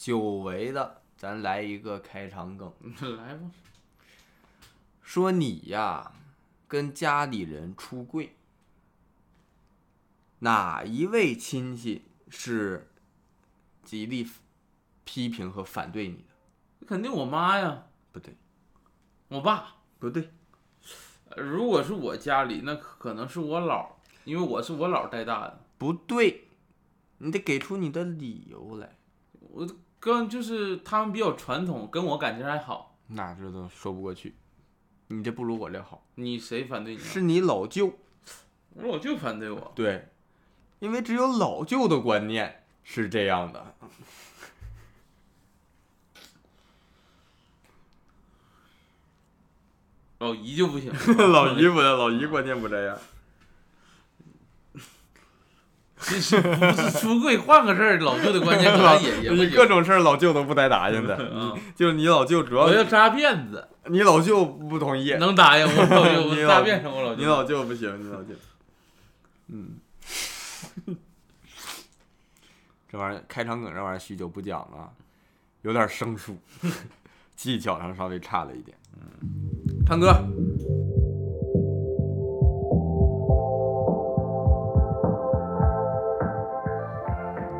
久违的，咱来一个开场梗，来吧，说你呀跟家里人出柜，哪一位亲戚是极力批评和反对你的？肯定我妈呀，不对，我爸。不对，呃如果是我家里，那可能是我姥，因为我是我姥带大的。不对，你得给出你的理由来。我跟就是他们比较传统，跟我感情还好。那这都说不过去，你这不如我这好。你谁反对你啊？是你老舅，我老舅反对我。对，因为只有老舅的观念是这样的。老姨就不行 老姨不，老姨观念不这样。其实不是出柜，换个事儿，老舅的观念可能也也。各种事儿老舅都不带答应的，嗯，就是你老舅主要我要扎辫子，你老舅不同意，能答应我老舅，你老我扎辫子我老舅。你老舅不行，你老舅，嗯，这玩意儿开场梗这玩意儿许久不讲了，有点生疏，技巧上稍微差了一点。嗯，唱歌。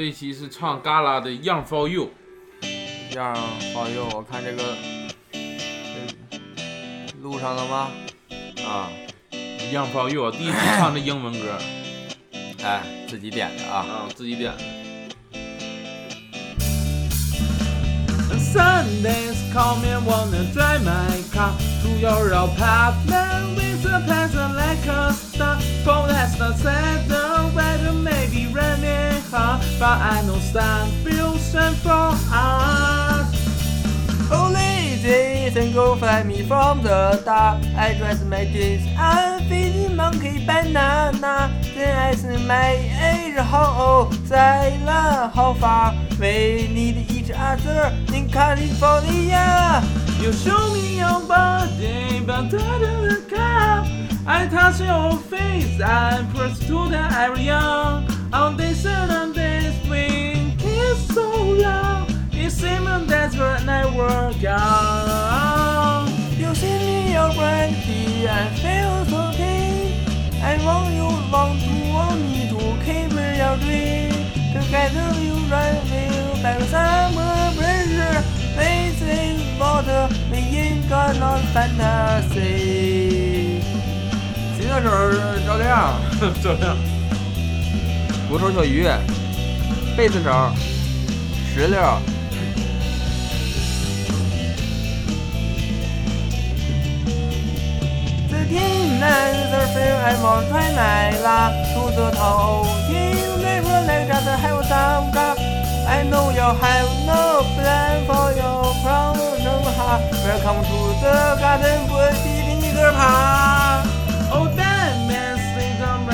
这一期是唱 Gala 的《Young for You》，Young for You，，我看这个，这录上了吗？啊，《Young for You》我，第一次唱这英文歌哎，自己点的啊。啊，自己点的。Sundays call me wanna drive my car to your apartment with a pencil like a star. For that's not sad, the weather may be raining hard, but I know sun will shine for us. Oh ladies and go fly me from the dark I dress my kids I'm feeding monkey banana 真爱是 my age 好哦，在了好发为你的一只阿泽 in California You show me your body, but I don't come. I touch your face, I'm pressed to the area. On this and this we kiss so long. It seems that's what I work out. You see me your brandy I feel so keen I want you want to want me to keep your dream Together you run will back summer This is water we ain't got no fantasy 吉他手赵亮，这样，鼓手小鱼，贝斯手石榴。这天蓝色飞爱冒出来啦，出着头听那个来家的还有三个。I know you have no plan for your problem 哈，Welcome to the garden，我比你个爬。Oh, that man sings on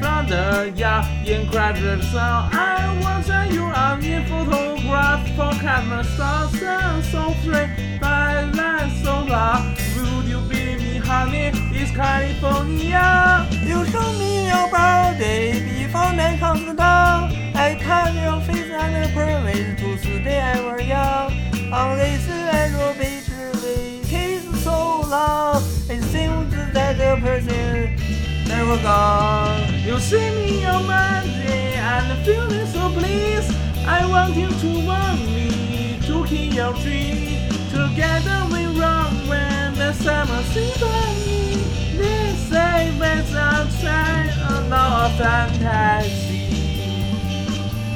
from the yard. In the song, I want to you on your photograph for camera stars and so free. My life so long. Would you be me, honey? It's California. You show me your body before night comes down. I touch your face and promise to stay never gone. You see me on Monday and feeling so pleased. I want you to want me to keep your dream. Together we run when the summer season. They say it's outside a lot of fantasy.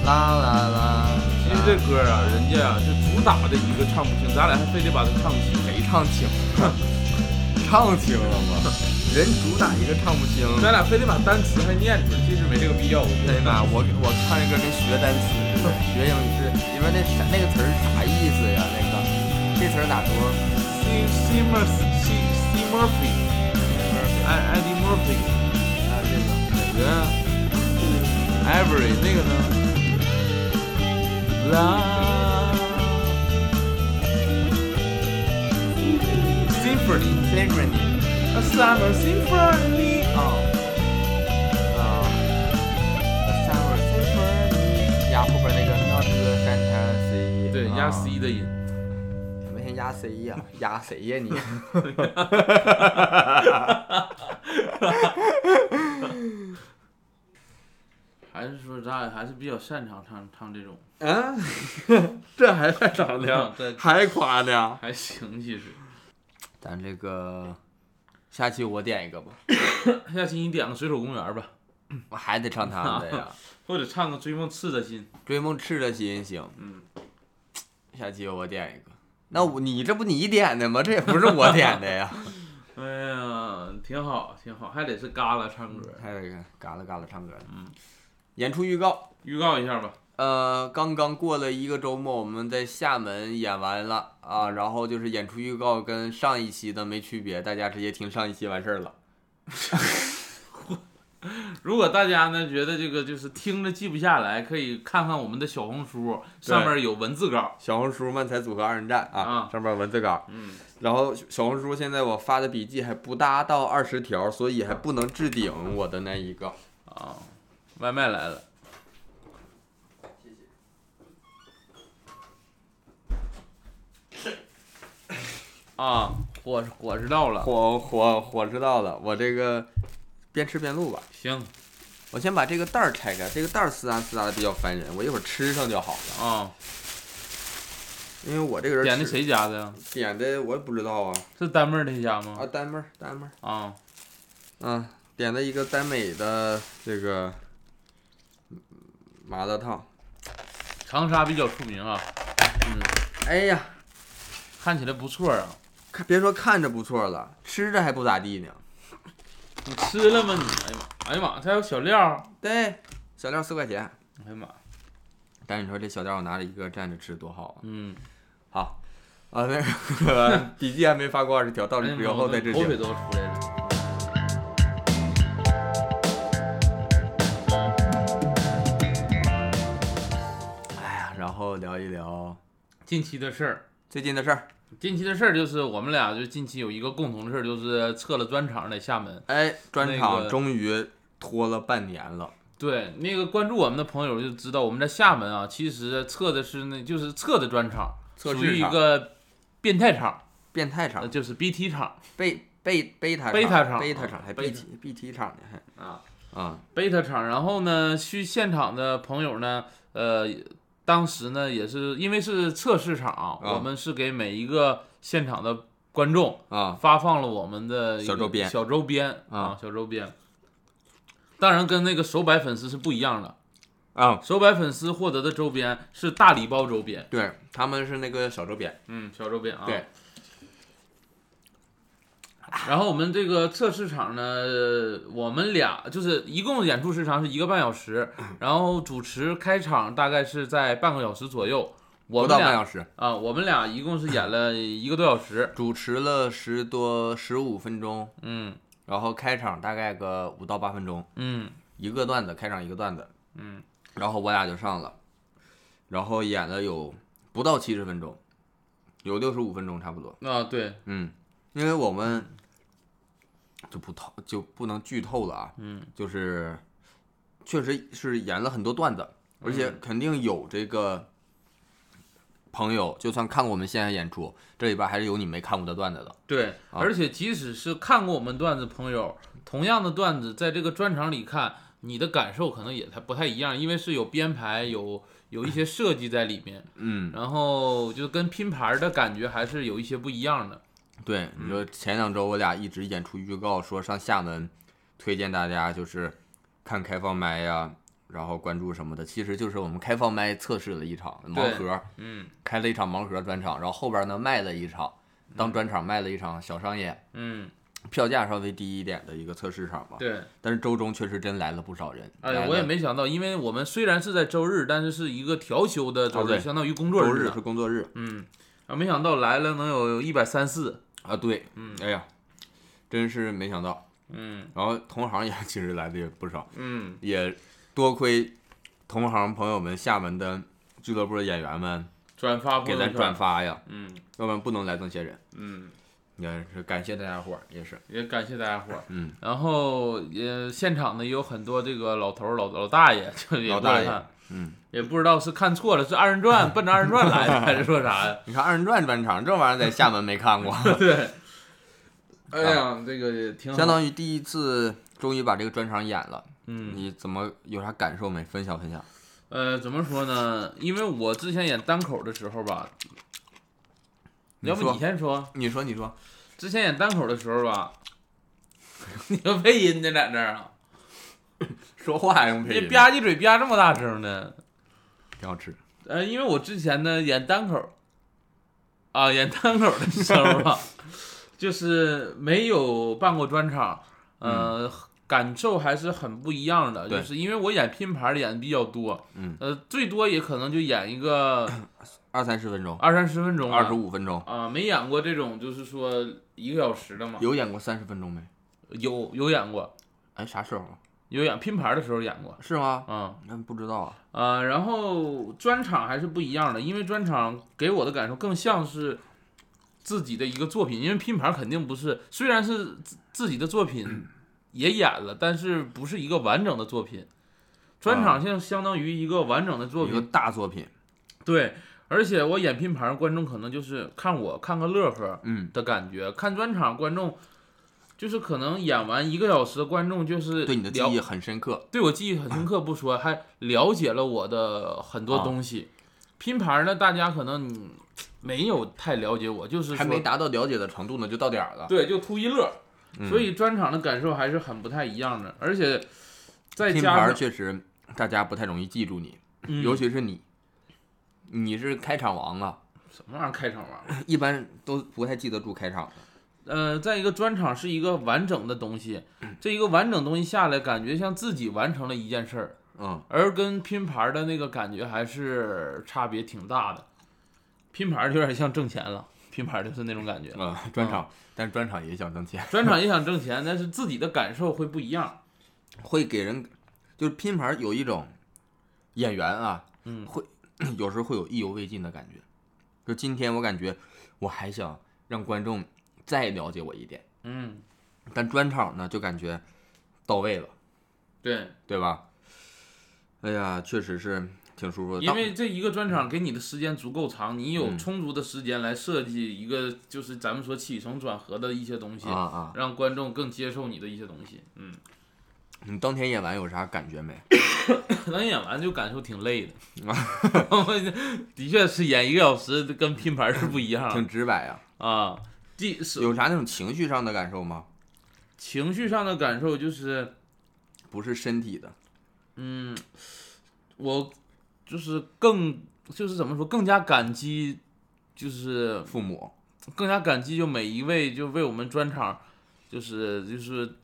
啦啦啦！其实这歌啊，人家啊是主打的一个唱不清，咱俩还非得把它唱清。谁唱清了？唱清了吗？人主打一个唱不清。咱俩非得把单词还念出来，其实没这个必要。对吧？我我唱这歌跟学单词似的，学英语是里面那啥那个词儿啥意思呀？那个这词儿咋读 C C Murphy C C Murphy I Eddie Murphy 啊，这个哪个？Every 那个呢？Love Symphony symphony A Summer Symphony 啊啊，summer symphony 压后边那个 not fantasy，对，压啊 C 的音。怎么先压 C 呀？压谁呀你？还是说咱俩还是比较擅长唱唱这种，啊，这还算长呢还夸呢？还行其实。咱这个下期我点一个吧，下期你点个水手公园吧，我还得唱他们的呀。或者唱个追梦赤的心。追梦赤的心行，嗯，下期我点一个。那我你这不你点的吗？这也不是我点的呀。哎呀，挺好，挺好，还得是嘎啦唱歌。还有一个嘎啦嘎啦唱歌的，嗯，演出预告。预告一下吧。呃，刚刚过了一个周末，我们在厦门演完了啊，然后就是演出预告跟上一期的没区别，大家直接听上一期完事儿了。如果大家呢觉得这个就是听着记不下来，可以看看我们的小红书，上面有文字稿。小红书漫才组合二人战啊，啊上面文字稿。嗯，然后小红书现在我发的笔记还不达到二十条，所以还不能置顶我的那一个。啊，外卖来了。啊，火火知道了。火火火知道了，我这个边吃边录吧。行我先把这个袋儿拆开，这个袋儿撕拉撕拉的比较烦人，我一会儿吃上就好了。啊，因为我这个人点的谁家的呀？点的我也不知道啊是丹妹儿他家吗啊，？丹妹儿丹妹儿，啊，嗯，点的一个丹美的这个嗯麻辣烫。长沙比较出名啊，嗯哎呀，看起来不错啊。看别说看着不错了，吃着还不咋地呢。你吃了吗你？哎呀妈！哎呀妈！这还有小料儿。对，小料四块钱，哎呀妈！但是你说这小料我拿着一个蘸着吃多好啊！嗯，好，啊那个笔记还没发过二十条，到时之后再置顶。口水都出来了。哎呀，然后聊一聊近期的事儿，最近的事儿。近期的事儿就是我们俩就近期有一个共同的事儿，就是测了专场在厦门。哎，专场终于拖了半年了。对，那个关注我们的朋友就知道，我们在厦门啊，其实测的是那就是测的专场，属于一测试场。个变态场，变态场，呃就是 BT 场。贝贝贝塔贝塔场。贝塔场还贝塔 BT BT 场呢还。啊。啊，beta 场。然后呢，去现场的朋友呢，呃，当时呢也是因为是测试场，啊我们是给每一个现场的观众啊发放了我们的小周边小周边啊，小周边。当然跟那个手摆粉丝是不一样的，啊！手摆粉丝获得的周边是大礼包周边，对，他们是那个小周边，嗯，小周边啊。对。然后我们这个测试场呢，呃我们俩就是一共演出时长是一个半小时，然后主持开场大概是在半个小时左右。我不们俩到半小时，啊，我们俩一共是演了一个多小时。主持了十多十五分钟，嗯然后开场大概个五到八分钟，嗯一个段子开场一个段子，嗯，然后我俩就上了，然后演了有不到七十分钟，有六十五分钟差不多，啊对，嗯，因为我们就不透就不能剧透了啊，嗯，就是确实是演了很多段子，而且嗯肯定有这个朋友，就算看过我们线下演出，这里边还是有你没看过的段子的。对，啊而且即使是看过我们段子朋友，同样的段子在这个专场里看，你的感受可能也太不太一样，因为是有编排，有有一些设计在里面，嗯，然后就跟拼盘的感觉还是有一些不一样的。对，你说前两周我俩一直演出预告说上厦门，推荐大家就是看开放麦呀、然后关注什么的，其实就是我们开放麦测试了一场盲盒，嗯开了一场盲盒专场，然后后边呢卖了一场，当专场卖了一场小商演，嗯，票价稍微低一点的一个测试场吧。对，但是周中确实真来了不少人。哎，呀我也没想到，因为我们虽然是在周日，但是是一个调休的周日，相当于工作周日日呢是工作日嗯，啊，没想到来了能有一百三四。啊，对，嗯哎呀，真是没想到。嗯然后同行也 其实来的也不少，嗯，也多亏同行朋友们、厦门的俱乐部的演员们转发给咱转。发呀，嗯要不然不能来这么些人。嗯，也是感谢大家伙儿，也是，也感谢大家伙儿。嗯，然后也现场呢也有很多这个老头儿、老老大爷，就也老大爷过来看，嗯，也不知道是看错了，是二人转 奔着二人转来的，还是说啥呀？你看二人转专场这玩意儿在厦门没看过，对。哎呀，这个也挺好。相当于第一次终于把这个专场演了，嗯，你怎么有啥感受没？分享分享。呃，怎么说呢？因为我之前演单口的时候吧，要不说你先说。你说，你说，之前演单口的时候吧，你有配音呢，在这儿啊？说话还用你配音，吧唧嘴吧这么大声呢？挺好吃。呃，因为我之前呢演单口，啊，演单口的时候吧，就是没有办过专场，呃，感受还是很不一样的。对就是因为我演拼盘演的比较多，嗯，呃，最多也可能就演一个二三十分钟，二三十分钟，二十五分钟，啊，没演过这种就是说一个小时的嘛。有演过三十分钟没？有有演过，哎，啥时候？有演拼盘的时候演过，是吗？嗯、那不知道啊。啊，然后专场还是不一样的，因为专场给我的感受更像是自己的一个作品，因为拼盘肯定不是，虽然是自自己的作品 也演了，但是不是一个完整的作品。专场现在相当于一个完整的作品一个品，大作品，对，而且我演拼盘，观众可能就是看我看个乐呵嗯，的感觉，看专场观众就是可能演完一个小时，观众就是对你的记忆很深刻。对我记忆很深刻不说，还了解了我的很多啊东西。拼盘呢，大家可能嗯没有太了解我，就是还没达到了解的程度呢，就到点儿了。对，就图一乐。嗯所以专场的感受还是很不太一样的，而且再拼盘儿加上确实大家不太容易记住你，嗯尤其是你，你是开场王啊，什么玩意儿开场王，一般都不太记得住开场的。呃，在一个专场是一个完整的东西，这一个完整东西下来，感觉像自己完成了一件事儿，嗯，而跟拼盘的那个感觉还是差别挺大的。拼盘就有点像挣钱了，拼盘就是那种感觉。嗯，专场，但专场也想挣钱，专场也想挣钱，但是自己的感受会不一样。会给人就是拼盘儿有一种演员啊，嗯会 有时候会有意犹未尽的感觉。就今天我感觉我还想让观众再了解我一点，嗯，但专场呢就感觉到位了，对，对吧？哎呀，确实是挺舒服的。因为这一个专场给你的时间足够长，你有嗯充足的时间来设计一个就是咱们说起承转合的一些东西，啊啊，让观众更接受你的一些东西。嗯，你当天演完有啥感觉没？咱演完就感受挺累的 的确是演一个小时跟拼盘是不一样挺直白呀、啊。第是有啥那种情绪上的感受吗？情绪上的感受就是，不是身体的，嗯，我就是更就是怎么说，更加感激，就是父母，更加感激就每一位就为我们专场，就是就是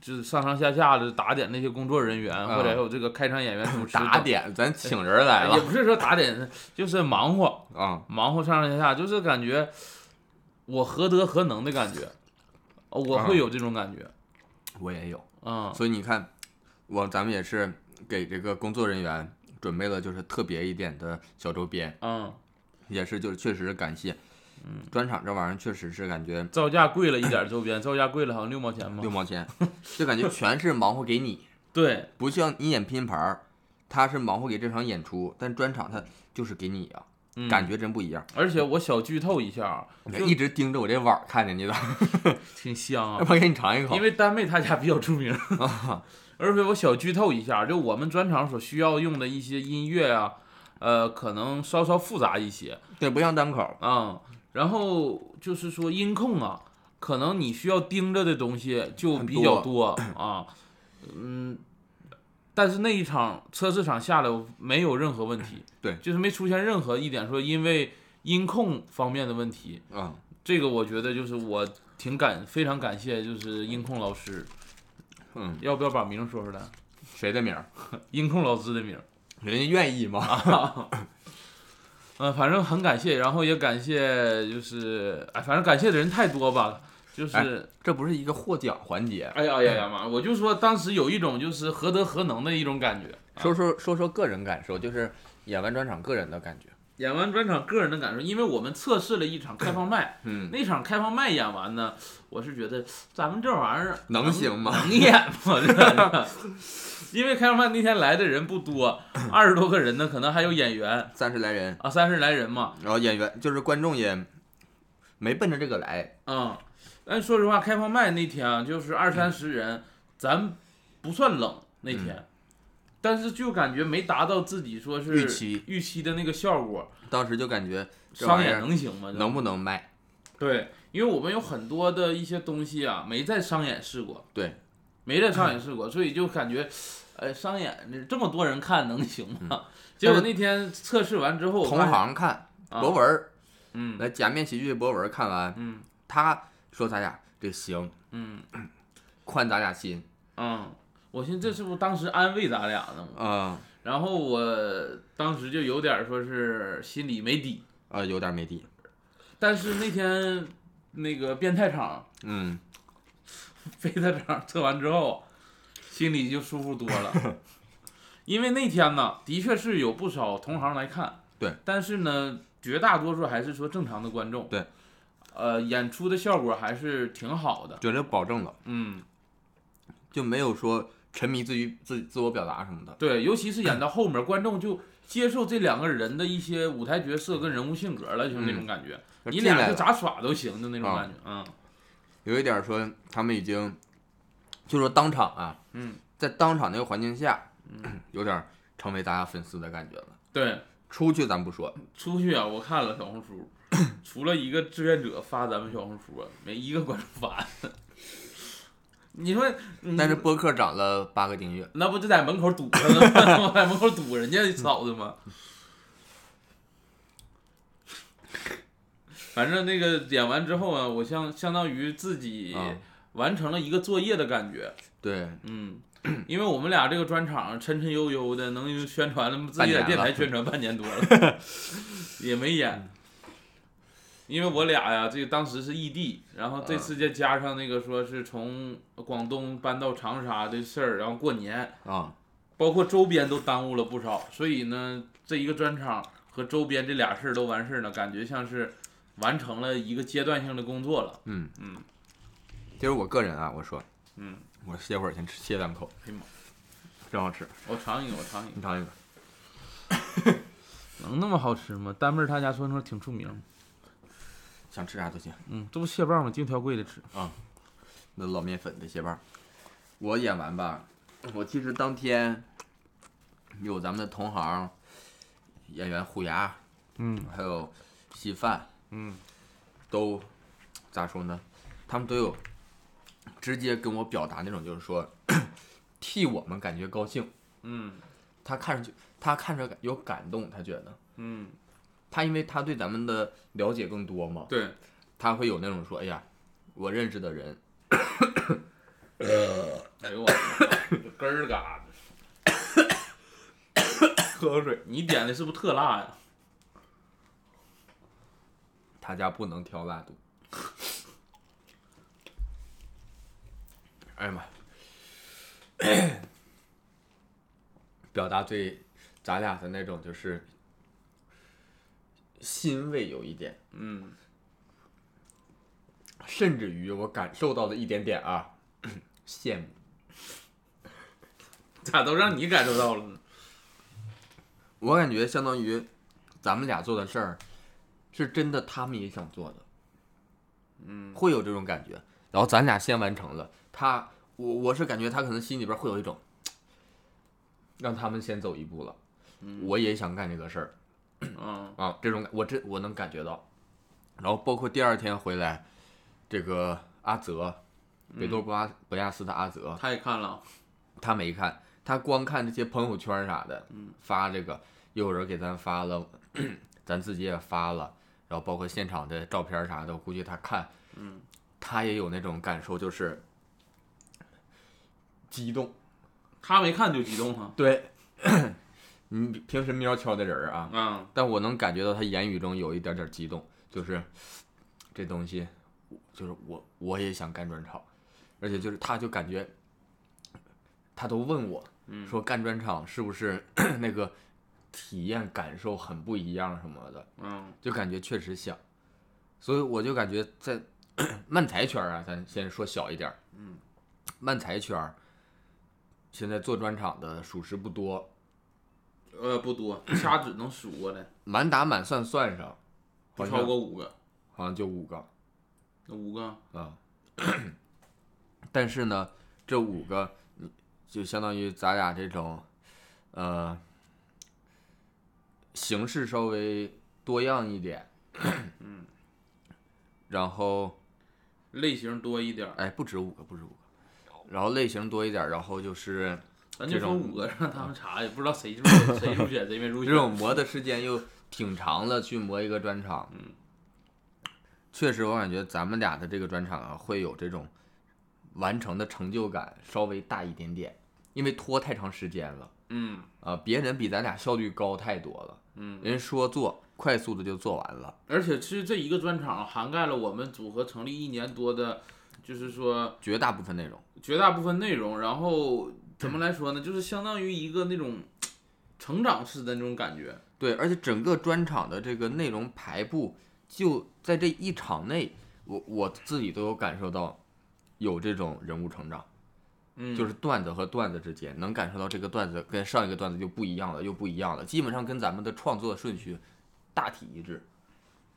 就是上上下下的打点那些工作人员，或者还有这个开场演员 主持打点，咱请人来了也不是说打点，就是忙活啊、忙活上上下下，就是感觉我何德何能的感觉，呃我会有这种感觉，我也有，嗯。所以你看，我咱们也是给这个工作人员准备了就是特别一点的小周边，嗯，也是就是确实感谢，嗯，专场这玩意儿确实是感觉造价贵了一点周边，造价贵了好像六毛钱吧六，毛钱，就感觉全是忙活给你，对，不像你演拼盘儿，他是忙活给这场演出，但专场他就是给你啊，嗯感觉真不一样。而且我小剧透一下一直盯着我这碗儿看着你的 挺香啊要，不给你尝一口因。为丹妹她家比较出名啊，而且我小剧透一下，就我们专场所需要用的一些音乐啊，呃，可能稍稍复杂一些对，不像单口。啊、然后就是说音控啊，可能你需要盯着的东西就比较多啊，嗯。但是那一场测试场下来我没有任何问题，对就是没出现任何一点说因为音控方面的问题，嗯，这个我觉得就是我挺感非常感谢，就是音控老师，嗯，要不要把名说出来？谁的名儿？音控老师的名儿。人家愿意吗？嗯，反正很感谢，然后也感谢，就是哎，反正感谢的人太多吧，就是哎这不是一个获奖环节。哎呀哎呀呀妈！我就说当时有一种就是何德何能的一种感觉。说说说说个人感受，就是演完专场个人的感觉。演完专场个人的感受，因为我们测试了一场开放麦，嗯，那场开放麦演完呢，我是觉得咱们这玩意儿能行吗能演吗？这 因为开放麦那天来的人不多，二十多个人呢，可能还有演员三十来人，啊，三十来人嘛，然后演员就是观众也没奔着这个来。嗯，但说实话，开放麦那天啊，就是二三十人，咱不算冷那天，但是就感觉没达到自己说是预期预期的那个效果，当时就感觉商演能行吗？能不能卖？对，因为我们有很多的一些东西啊，没在商演试过，对，没在商演试过，所以就感觉，呃，商演这这么多人看能行吗？结果那天测试完之后，同，行看啊博文儿，嗯来假面喜剧博文看完，嗯他说咱俩这行，嗯。宽咱俩心。嗯，我寻思这是不是当时安慰咱俩呢？吗？啊。然后我当时就有点说是心里没底，啊，有点没底。但是那天那个变态场、嗯，飞特场测完之后，心里就舒服多了。因为那天呢，的确是有不少同行来看，对，但是呢，绝大多数还是说正常的观众，对，呃，演出的效果还是挺好的，觉得保证了，嗯，就没有说沉迷自于自自我表达什么的。对，尤其是演到后面，观众就接受这两个人的一些舞台角色跟人物性格了，就是那种感觉，你俩就咋耍都行的那种啊感觉，嗯有一点说他们已经，就说当场啊，嗯，在当场那个环境下，嗯 有点成为大家粉丝的感觉了。对。出去咱不说，出去啊，我看了小红书，除了一个志愿者发咱们小红书啊，没一个观众发。你说，嗯但是播客涨了八个订阅，那不就在门口堵着呢吗？在门口堵人家嫂子吗？反正那个演完之后啊，我相相当于自己啊完成了一个作业的感觉。对，嗯，因为我们俩这个专场沉沉悠悠的，能宣传了，自己在电台宣传半年多了，也没演。因为我俩呀，这个当时是异地，然后这次再加上那个说是从广东搬到长沙的事儿，然后过年，啊，包括周边都耽误了不少，所以呢，这一个专场和周边这俩事儿都完事儿了，感觉像是完成了一个阶段性的工作了。嗯嗯，其实我个人啊，我说，嗯，我歇会儿先吃歇两口，哎呀妈，真好吃，我尝一个，我尝一个，你尝一个。能那么好吃吗？丹妹儿她家酸菜挺出名。想吃啥都行。嗯，这不蟹棒吗？净挑贵的吃啊。那老面粉的蟹棒，我演完吧，我其实当天有咱们的同行演员虎牙，嗯还有稀饭，嗯都咋说呢？他们都有直接跟我表达那种，就是说替我们感觉高兴。嗯他看上去，他看着有感动，他觉得嗯，他因为他对咱们的了解更多嘛，对，他会有那种说，哎呀，我认识的人，哎呦我，这根儿嘎的。喝口水，你点的是不是特辣呀？他家不能挑辣度。哎呀妈！表达对咱俩的那种就是欣慰有一点，嗯，甚至于我感受到的一点点啊，羡慕。咋都让你感受到了呢？我感觉相当于咱们俩做的事儿，是真的他们也想做的，嗯，会有这种感觉。然后咱俩先完成了，他我我是感觉他可能心里边会有一种，让他们先走一步了，我也想干这个事儿嗯啊，这种我这我能感觉到。然后包括第二天回来，这个阿泽，北多博阿博亚斯的阿泽，他也看了。他没看，他光看这些朋友圈啥的，发这个，又有人给咱发了，咱自己也发了，然后包括现场的照片啥的，我估计他看，他也有那种感受，就是激动。他没看就激动啊。对，你平时喵悄的人啊，嗯，但我能感觉到他言语中有一点点激动，就是这东西，就是我我也想干专场，而且就是他就感觉，他都问我，说干专场是不是 那个体验感受很不一样什么的，嗯就感觉确实像，所以我就感觉在 漫才圈啊，咱先说小一点，嗯，漫才圈现在做专场的属实不多，呃，不多，掐指能数过来，满打满算算上，不超过五个，好像就五个。那五个，啊，但是呢，这五个，就相当于咱俩这种，呃，形式稍微多样一点，嗯，然后，类型多一点，哎，不止五个，不止五个，然后类型多一点，然后就是咱就说五个，让他们查，也不知道谁入选谁入选谁没入选。这种磨的时间又挺长的，去磨一个专场，嗯，确实我感觉咱们俩的这个专场啊，会有这种完成的成就感稍微大一点点，因为拖太长时间了。嗯啊，别人比咱俩效率高太多了，嗯，人说做快速的就做完了，而且其实这一个专场涵盖了我们组合成立一年多的，就是说绝大部分内容。绝大部分内容，然后怎么来说呢？就是相当于一个那种成长式的那种感觉。对，而且整个专场的这个内容排布，就在这一场内，我我自己都有感受到有这种人物成长，嗯，就是段子和段子之间能感受到这个段子跟上一个段子就不一样了，又不一样了，基本上跟咱们的创作顺序大体一致。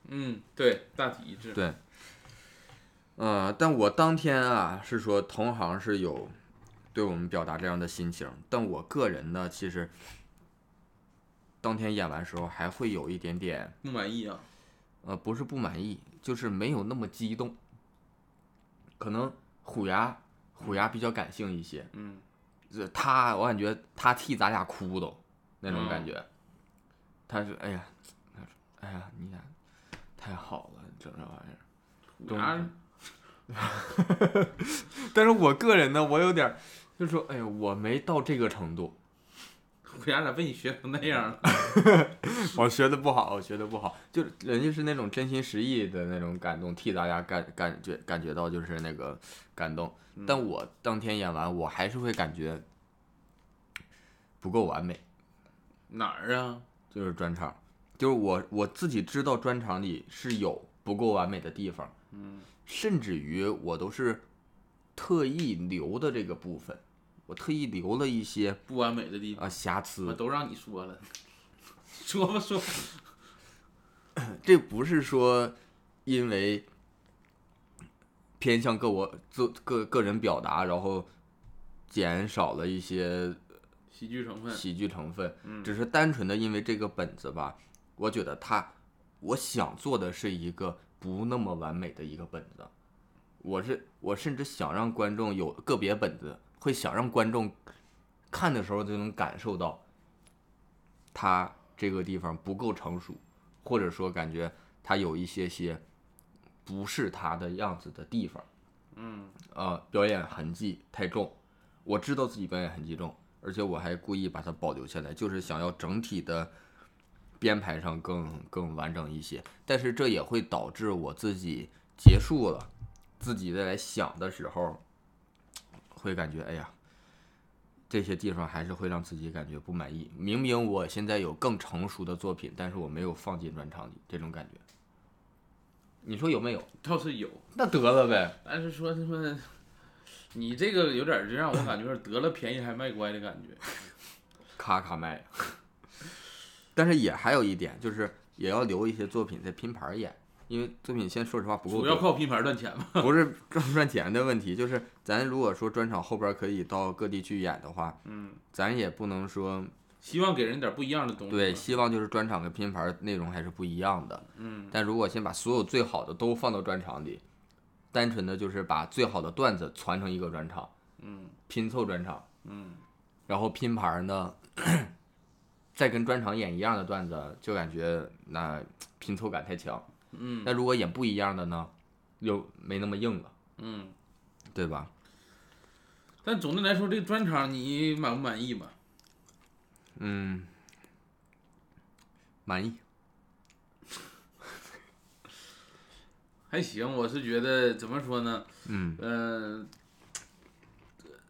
嗯，对，大体一致。对，呃，但我当天啊是说同行是有对我们表达这样的心情，但我个人呢，其实当天演完时候还会有一点点，不满意啊？呃，不是不满意，就是没有那么激动。可能虎牙虎牙比较感性一些，嗯，这他我感觉他替咱俩哭都那种感觉，他是哎呀，他说哎呀你俩太好了，整这玩意儿。虎牙 但是我个人呢，我有点儿，就说，哎呀，我没到这个程度，我家咋被你学成那样了？我学的不好，我学的不好，就人家是那种真心实意的那种感动，替大家感感觉感觉到就是那个感动，但我当天演完，我还是会感觉不够完美，哪儿啊？就是专场，就是我我自己知道专场里是有不够完美的地方，嗯，甚至于我都是特意留的这个部分，我特意留了一些不完美的地方，啊瑕疵我，都让你说了，说吧说吧。这不是说因为偏向个我自个个人表达，然后减少了一些喜剧成分，喜剧成分，嗯只是单纯的因为这个本子吧，我觉得它，我想做的是一个不那么完美的一个本子，我是我甚至想让观众有个别本子会想让观众看的时候就能感受到，他这个地方不够成熟，或者说感觉他有一些些不是他的样子的地方，嗯，呃，表演痕迹太重，我知道自己表演痕迹重，而且我还故意把它保留下来，就是想要整体的编排上更更完整一些。但是这也会导致我自己结束了，自己再来想的时候，会感觉哎呀，这些地方还是会让自己感觉不满意。明明我现在有更成熟的作品，但是我没有放进专场里，这种感觉。你说有没有？倒是有，那得了呗。但是说他妈，你这个有点就让我感觉得了便宜还卖乖的感觉。咔咔卖。但是也还有一点，就是也要留一些作品在拼盘儿演，因为作品现在说实话不够多，主要靠拼盘赚钱嘛。不是 赚不赚钱的问题，就是咱如果说专场后边可以到各地去演的话，嗯，咱也不能说希望给人点不一样的东西。对，，希望就是专场跟拼盘内容还是不一样的。嗯，但如果先把所有最好的都放到专场里，单纯的就是把最好的段子传成一个专场，嗯拼凑专场，嗯，然后拼盘呢，再跟专场演一样的段子，就感觉那拼凑感太强。嗯，那如果演不一样的呢，又没那么硬了，嗯，对吧？但总的来说，这个专场你满不满意吧？嗯，满意。还行，我是觉得怎么说呢？嗯呃、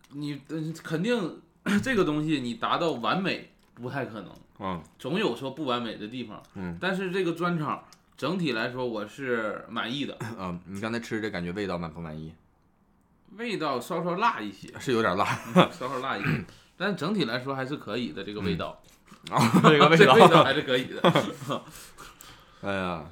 你呃肯定 这个东西你达到完美不太可能，嗯总有说不完美的地方。嗯但是这个专场整体来说我是满意的，嗯，你刚才吃这感觉味道满不满意？味道稍稍辣一些，是有点辣，稍稍辣一些，但整体来说还是可以的。这个味道，啊，这个味道道。还是可以的。哎呀，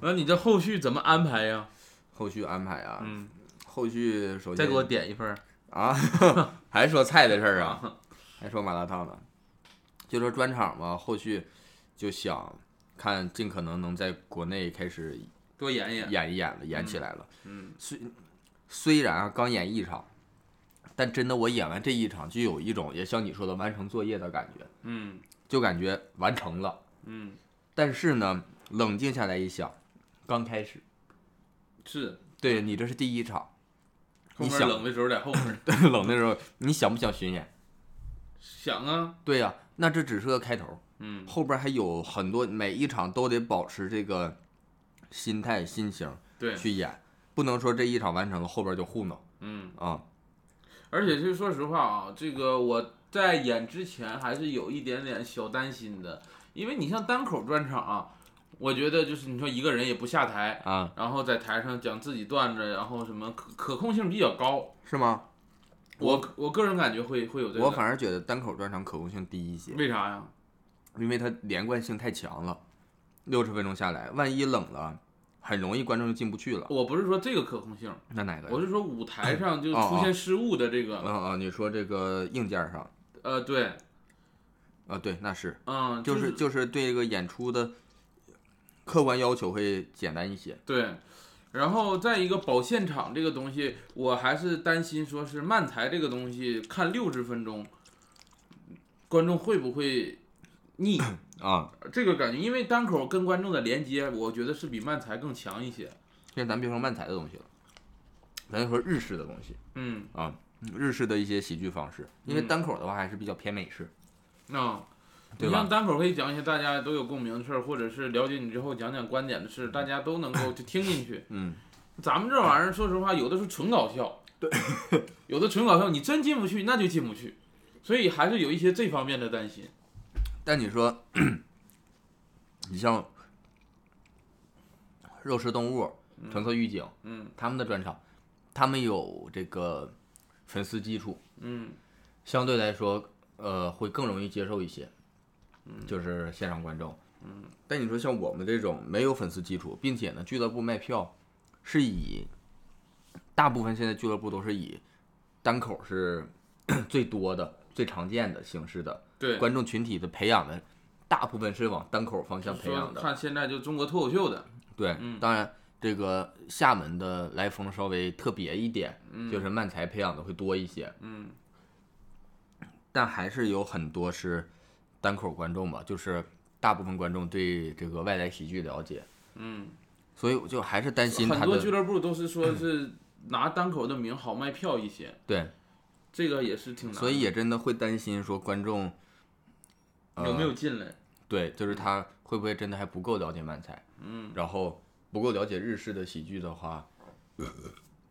那你这后续怎么安排呀？后续安排啊，嗯，后续首先再给我点一份。啊，还说菜的事儿啊，还说麻辣烫呢，就说专场嘛，后续就想看尽可能能在国内开始多演演。演一演了，演起来了。嗯虽虽然啊刚演一场，但真的我演完这一场，就有一种也像你说的完成作业的感觉，嗯就感觉完成了。嗯，但是呢，冷静下来一想，刚开始，是。对你这是第一场，后面你想冷的时候在后面 冷的时候，你想不想巡演？想啊，对呀、那这只是个开头。嗯。后边还有很多，每一场都得保持这个心态、心情对，去演，不能说这一场完成了，后边就糊弄。嗯，啊。而且是说实话啊，这个我在演之前还是有一点点小担心的，因为你像单口专场啊，我觉得就是你说一个人也不下台，啊，然后在台上讲自己段子，然后什么可可控性比较高，是吗？我我个人感觉会会有这个，我反而觉得单口专场可控性低一些，为啥呀？因为它连贯性太强了。六十分钟下来，万一冷了，很容易观众就进不去了。我不是说这个可控性，那哪个？我是说舞台 上就哦出现失误的这个，啊啊，你说这个硬件上呃，对，啊，对，那是嗯，就是就是对这个演出的客观要求会简单一些。对，然后再一个保现场这个东西，我还是担心说是慢才这个东西看六十分钟，观众会不会腻？啊，这个感觉，因为单口跟观众的连接，我觉得是比漫才更强一些。现在咱别说漫才的东西了，咱就说日式的东西嗯，啊，日式的一些喜剧方式，因为嗯单口的话还是比较偏美式，啊、对吧你像单口可以讲一些大家都有共鸣的事儿，或者是了解你之后讲讲观点的事，大家都能够 就听进去。嗯，咱们这玩意儿，说实话，有的是纯搞笑，对，有的纯搞笑，你真进不去，那就进不去，所以还是有一些这方面的担心。但你说，你像肉食动物、橙色预警，嗯他们的专场，他们有这个粉丝基础，嗯相对来说，呃，会更容易接受一些，嗯就是现场观众。嗯，但你说像我们这种没有粉丝基础，并且呢，俱乐部卖票是以大部分现在俱乐部都是以单口是 最多的、最常见的形式的对，观众群体的培养的，大部分是往单口方向培养的。看现在就中国脱口秀的，对，嗯。当然这个厦门的来风稍微特别一点，嗯。就是漫才培养的会多一些。嗯。但还是有很多是单口观众吧，就是大部分观众对这个外来喜剧了解，嗯，所以我就还是担心很多俱乐部都是说是 拿单口的名好卖票一些，对，这个也是挺难的。所以也真的会担心说观众、呃、有没有进来？对，就是他会不会真的还不够了解漫才，嗯，然后不够了解日式的喜剧的话，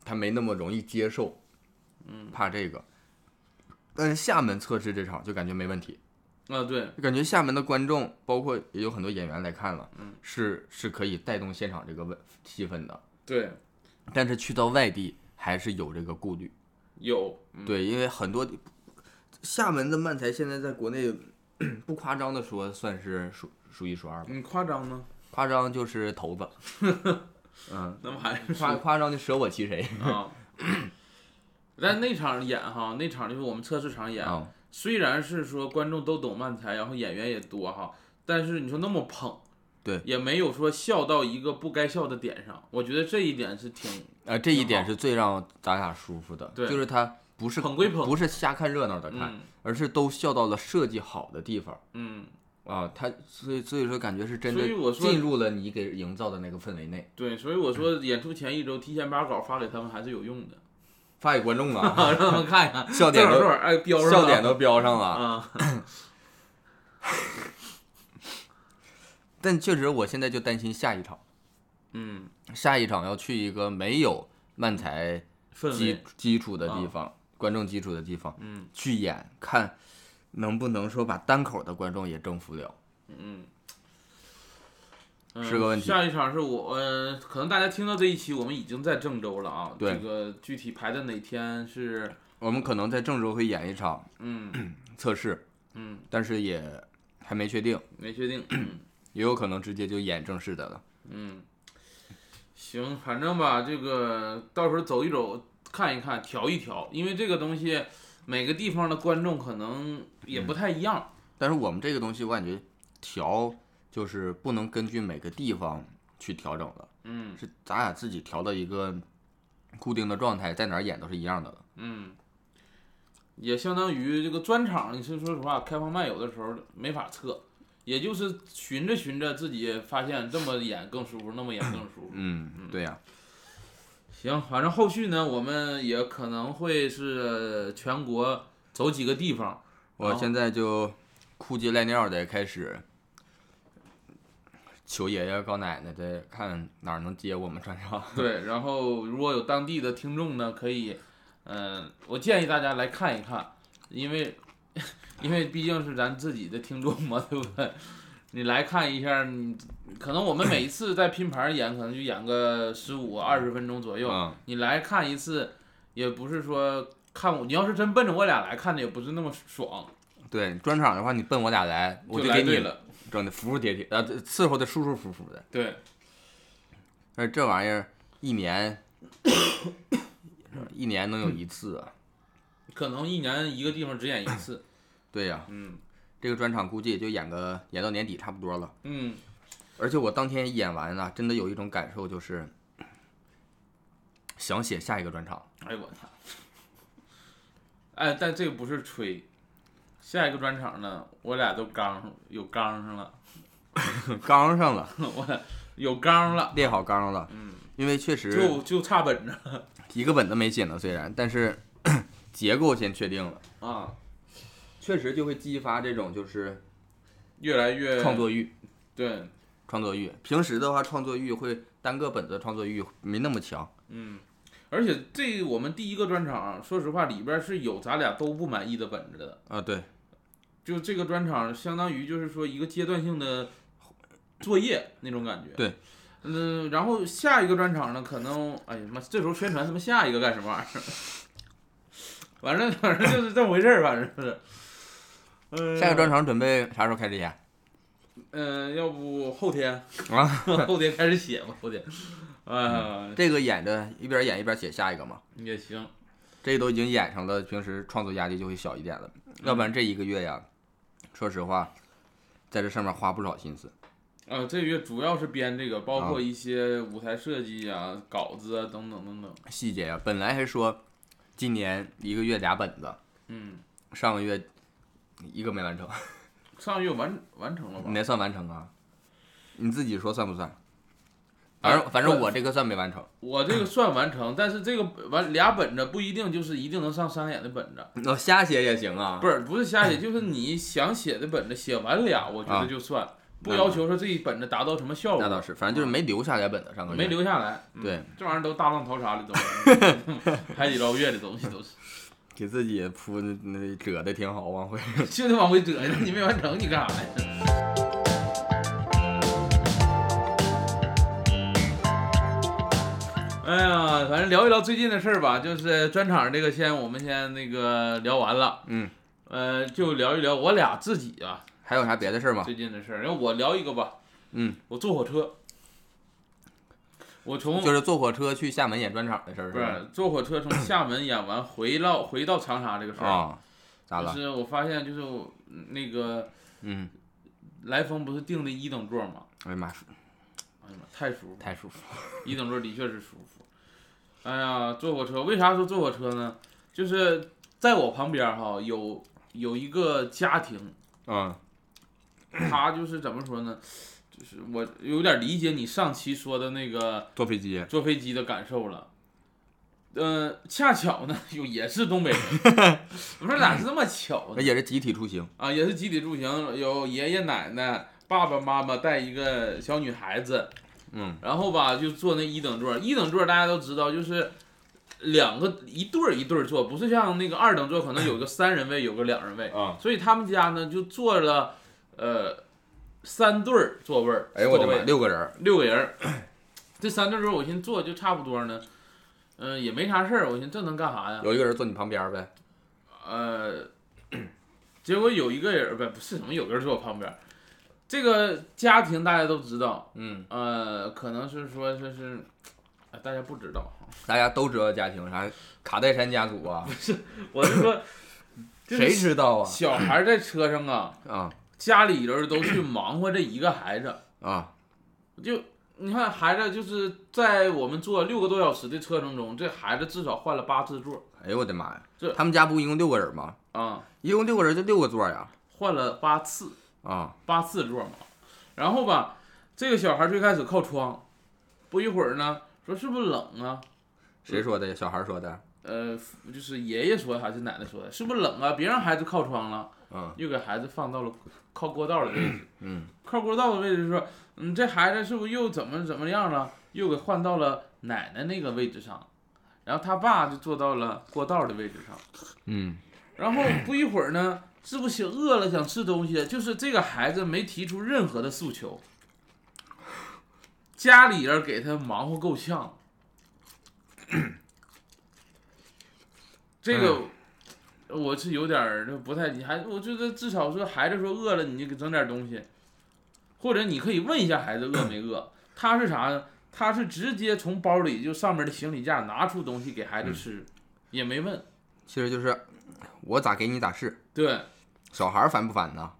他没那么容易接受，嗯，怕这个。但是厦门测试这场就感觉没问题，啊对，感觉厦门的观众，包括也有很多演员来看了，嗯，是是可以带动现场这个氛气氛的。对，但是去到外地还是有这个顾虑，有，嗯对，因为很多厦门的漫才现在在国内 不夸张的说，算是数数一数二吧，你夸张吗？夸张就是头子，嗯，那么还是夸夸张的舍我其谁啊。但那场演哈，那场就是我们测试场演，啊？虽然是说观众都懂漫才，然后演员也多哈，但是你说那么捧，对也没有说笑到一个不该笑的点上。我觉得这一点是挺啊，这一点是最让咱俩舒服的，对就是他不是捧归捧不是瞎看热闹的看，嗯而是都笑到了设计好的地方，嗯啊，他所以所以说感觉是真的进入了你给营造的那个氛围内，对，所以我说演出前一周提前把稿发给他们还是有用的，发给观众啊，让他们看一看 笑点都哎标上了笑点都标上了。啊，但确实，我现在就担心下一场，嗯，下一场要去一个没有漫才基，基础的地方，观众基础的地方嗯去演，看能不能说把单口的观众也征服了。嗯。是个问题下一场是我，呃，可能大家听到这一期，我们已经在郑州了啊。对这个具体排在哪天是，我们可能在郑州会演一场嗯 测试，嗯，但是也还没确定，没确定。嗯也有可能直接就演正式的了。嗯，行，反正吧，这个到时候走一走，看一看，调一调，因为这个东西每个地方的观众可能也不太一样。但是我们这个东西，我感觉调就是不能根据每个地方去调整了，嗯是咱俩自己调到一个固定的状态，在哪儿演都是一样的了。嗯，也相当于这个专场，你是说实话，开放麦有的时候没法测，也就是寻着寻着自己发现这么演更舒服，那么演更舒服。嗯，对呀、行，反正后续呢，我们也可能会是全国走几个地方。我现在就哭鸡赖尿的开始求爷爷告奶奶的，看哪儿能接我们专场。对，然后如果有当地的听众呢，可以，嗯、我建议大家来看一看，因为 因为毕竟是咱自己的听众嘛，对不对？你来看一下，你可能我们每一次在拼盘演，可能就演个十五二十分钟左右。嗯，你来看一次，也不是说看我，你要是真奔着我俩来看的，也不是那么爽，对，专场的话，你奔我俩来，我就就给你了。整的服服帖帖，呃，伺候的舒舒服服的。对，但是这玩意儿一年一年能有一次啊？可能一年一个地方只演一次。对呀、嗯这个专场估计也就演个演到年底差不多了。嗯，而且我当天演完啊，真的有一种感受，就是想写下一个专场。哎呦我操！哎，但这个不是吹，下一个专场呢，我俩都刚上有刚上了，刚上了，我俩有刚了，列好刚了。嗯，因为确实就就差本子一个本子没写呢，虽然，但是 结构先确定了，啊，确实就会激发这种就是越来越创作欲。对，创作欲，平时的话，创作欲会单个本子创作欲没那么强。嗯，而且这我们第一个专场，说实话里边是有咱俩都不满意的本子的，啊，对，就这个专场相当于就是说一个阶段性的作业那种感觉。对。嗯，然后下一个专场呢，可能哎呀妈，这时候宣传他妈下一个干什么玩意儿？反正反正就是这么回事儿，反正是。嗯，下个专场准备啥时候开始演？嗯、要不后天啊？后天开始写吧，后天。啊、这个演着一边演一边写下一个嘛，也行。这都已经演上了，平时创作压力就会小一点了。要不然这一个月呀，说实话，在这上面花不少心思。啊，这个月主要是编这个，包括啊一些舞台设计啊、稿子啊等等等等。细节呀，本来还说今年一个月俩本子，嗯，上个月一个没完成，上个月完完成了吧你？那算完成啊？你自己说算不算？反正反正我这个算没完成。我这个算完成，但是这个完俩本子不一定就是一定能上商演的本子，那瞎写也行啊。不是不是瞎写，就是你想写的本子写完俩，我觉啊得就算，不要求说这一本子达到什么效果。那倒是，反正就是没留下来本子，上个月没留下来。嗯对，这玩意儿都大浪淘沙的东西，海底捞月的东西都是，给自己铺那那折的挺好，往回。就得往回折你没完成，你干啥呀？哎呀，反正聊一聊最近的事儿吧，就是专场这个先我们先那个聊完了，嗯，呃，就聊一聊我俩自己啊还有啥别的事儿吗？最近的事儿。让我聊一个吧，嗯，我坐火车，我从就是坐火车去厦门演专场的事儿不吧？是坐火车从厦门演完回到回到长沙这个事儿，啊，咋了？就是我发现就是我那个嗯，来风不是订的一等座吗？哎呀妈，哎呀妈，太舒服，太舒服。一等座的确是舒服。哎呀，坐火车为啥说坐火车呢？就是在我旁边哈有有一个家庭，嗯，他就是怎么说呢？就是我有点理解你上期说的那个坐飞机，坐飞机的感受了。呃，恰巧呢，有也是东北人，我说咋是这么巧呢？也是集体出行。啊，也是集体出行，有爷爷奶奶、爸爸妈妈带一个小女孩子，嗯，然后吧就坐那一等座，一等座大家都知道，就是两个一对儿一对儿坐，不是像那个二等座可能有个三人位，有个两人位，啊，所以他们家呢就坐了呃三对儿座位儿，哎呦我的妈，六个人儿，六个人儿，这三对儿座我寻思坐就差不多呢，嗯、也没啥事儿，我寻思这能干啥呀？有一个人坐你旁边儿呗。呃，结果有一个人不不是什么，有个人坐我旁边儿。这个家庭大家都知道，嗯，呃，可能是说这是，哎大家不知道。大家都知道家庭啥卡戴珊家族啊，不是我是说，就是谁知道啊？小孩在车上啊，啊家里人都去忙活这一个孩子，啊，就你看孩子就是在我们坐六个多小时的车程中，这孩子至少换了八次座哎呦我的妈呀这！他们家不一共六个人吗？啊，一共六个人就六个座呀。换了八次。啊，八次座嘛。然后吧，这个小孩最开始靠窗，不一会儿呢，说是不是冷啊？谁说的？小孩说的。呃，就是爷爷说还是奶奶说的，是不是冷啊？别让孩子靠窗了，嗯又给孩子放到了靠过道的位置。嗯，靠过道的位置说，嗯，这孩子是不是又怎么怎么样了？又给换到了奶奶那个位置上，然后他爸就坐到了过道的位置上。嗯，然后不一会儿呢，是不是饿了想吃东西？就是这个孩子没提出任何的诉求，家里人给他忙活够呛。这个我是有点儿不太，你还我觉得至少说孩子说饿了，你就给整点东西，或者你可以问一下孩子饿没饿。他是啥呢？他是直接从包里就上面的行李架拿出东西给孩子吃，也没问。其实就是我咋给你咋是。对，小孩儿烦不烦呢？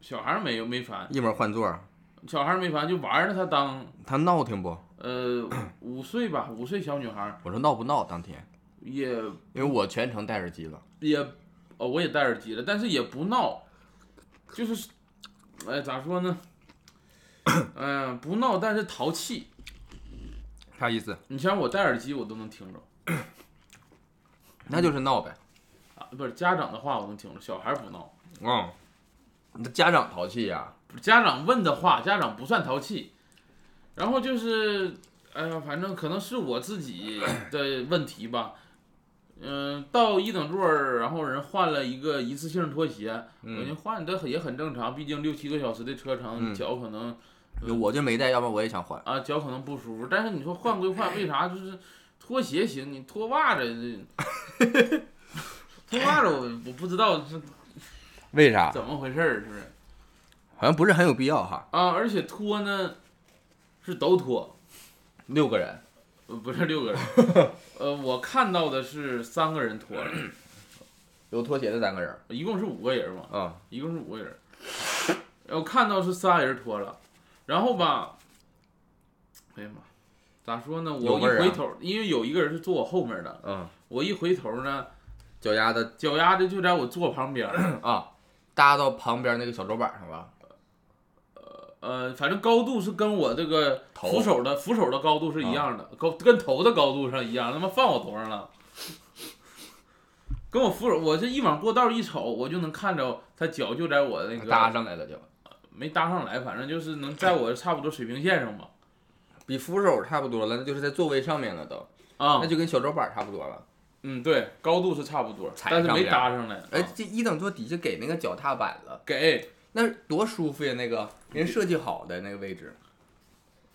小孩儿没有没烦，一门换座儿，小孩儿没烦，就玩儿着他当他闹挺不？呃五岁吧，五岁小女孩儿我说闹不闹？当天，也因为我全程戴耳机了。也哦我也戴耳机了，但是也不闹，就是哎咋说呢？嗯、不闹，但是淘气。啥意思？你像我戴耳机，我都能听着 那就是闹呗。啊，不是家长的话我能听着，小孩不闹。嗯，你的家长淘气呀、家长问的话，家长不算淘气。然后就是，哎呀，反正可能是我自己的问题吧。嗯、到一等座儿，然后人换了一个一次性拖鞋，我嗯就换的也很正常，毕竟六七个小时的车程，嗯脚可能我就没带，要不然我也想换。啊脚可能不舒服。但是你说换归换，为啥就是拖鞋行，你脱袜子这脱袜子我我不知道是为啥？怎么回事儿，是不是？好像不是很有必要哈。啊，而且脱呢是都脱，六个人，呃，不是六个人，呃，我看到的是三个人脱了，有拖鞋的三个人。一共是五个人嘛，啊、一共是五个人。我看到是仨人脱了，然后吧，哎呀妈，咋说呢？我一回头，因为有一个人是坐我后面的，嗯，我一回头呢，脚丫子脚丫子就在我坐旁边，啊，搭到旁边那个小桌板上吧。呃，反正高度是跟我这个扶手的扶手的高度是一样的，高跟头的高度上一样，他妈放我头上了。跟我扶手，我这一往过道一瞅，我就能看着他脚就在我那个搭上来了就，没搭上来，反正就是能在我差不多水平线上吧。比扶手差不多了，那就是在座位上面了都，啊。那，就跟小桌板差不多了。嗯，对，高度是差不多，但是没搭上来。哎啊，这一等座底下给那个脚踏板了，给，那多舒服呀！那个人设计好的那个位置。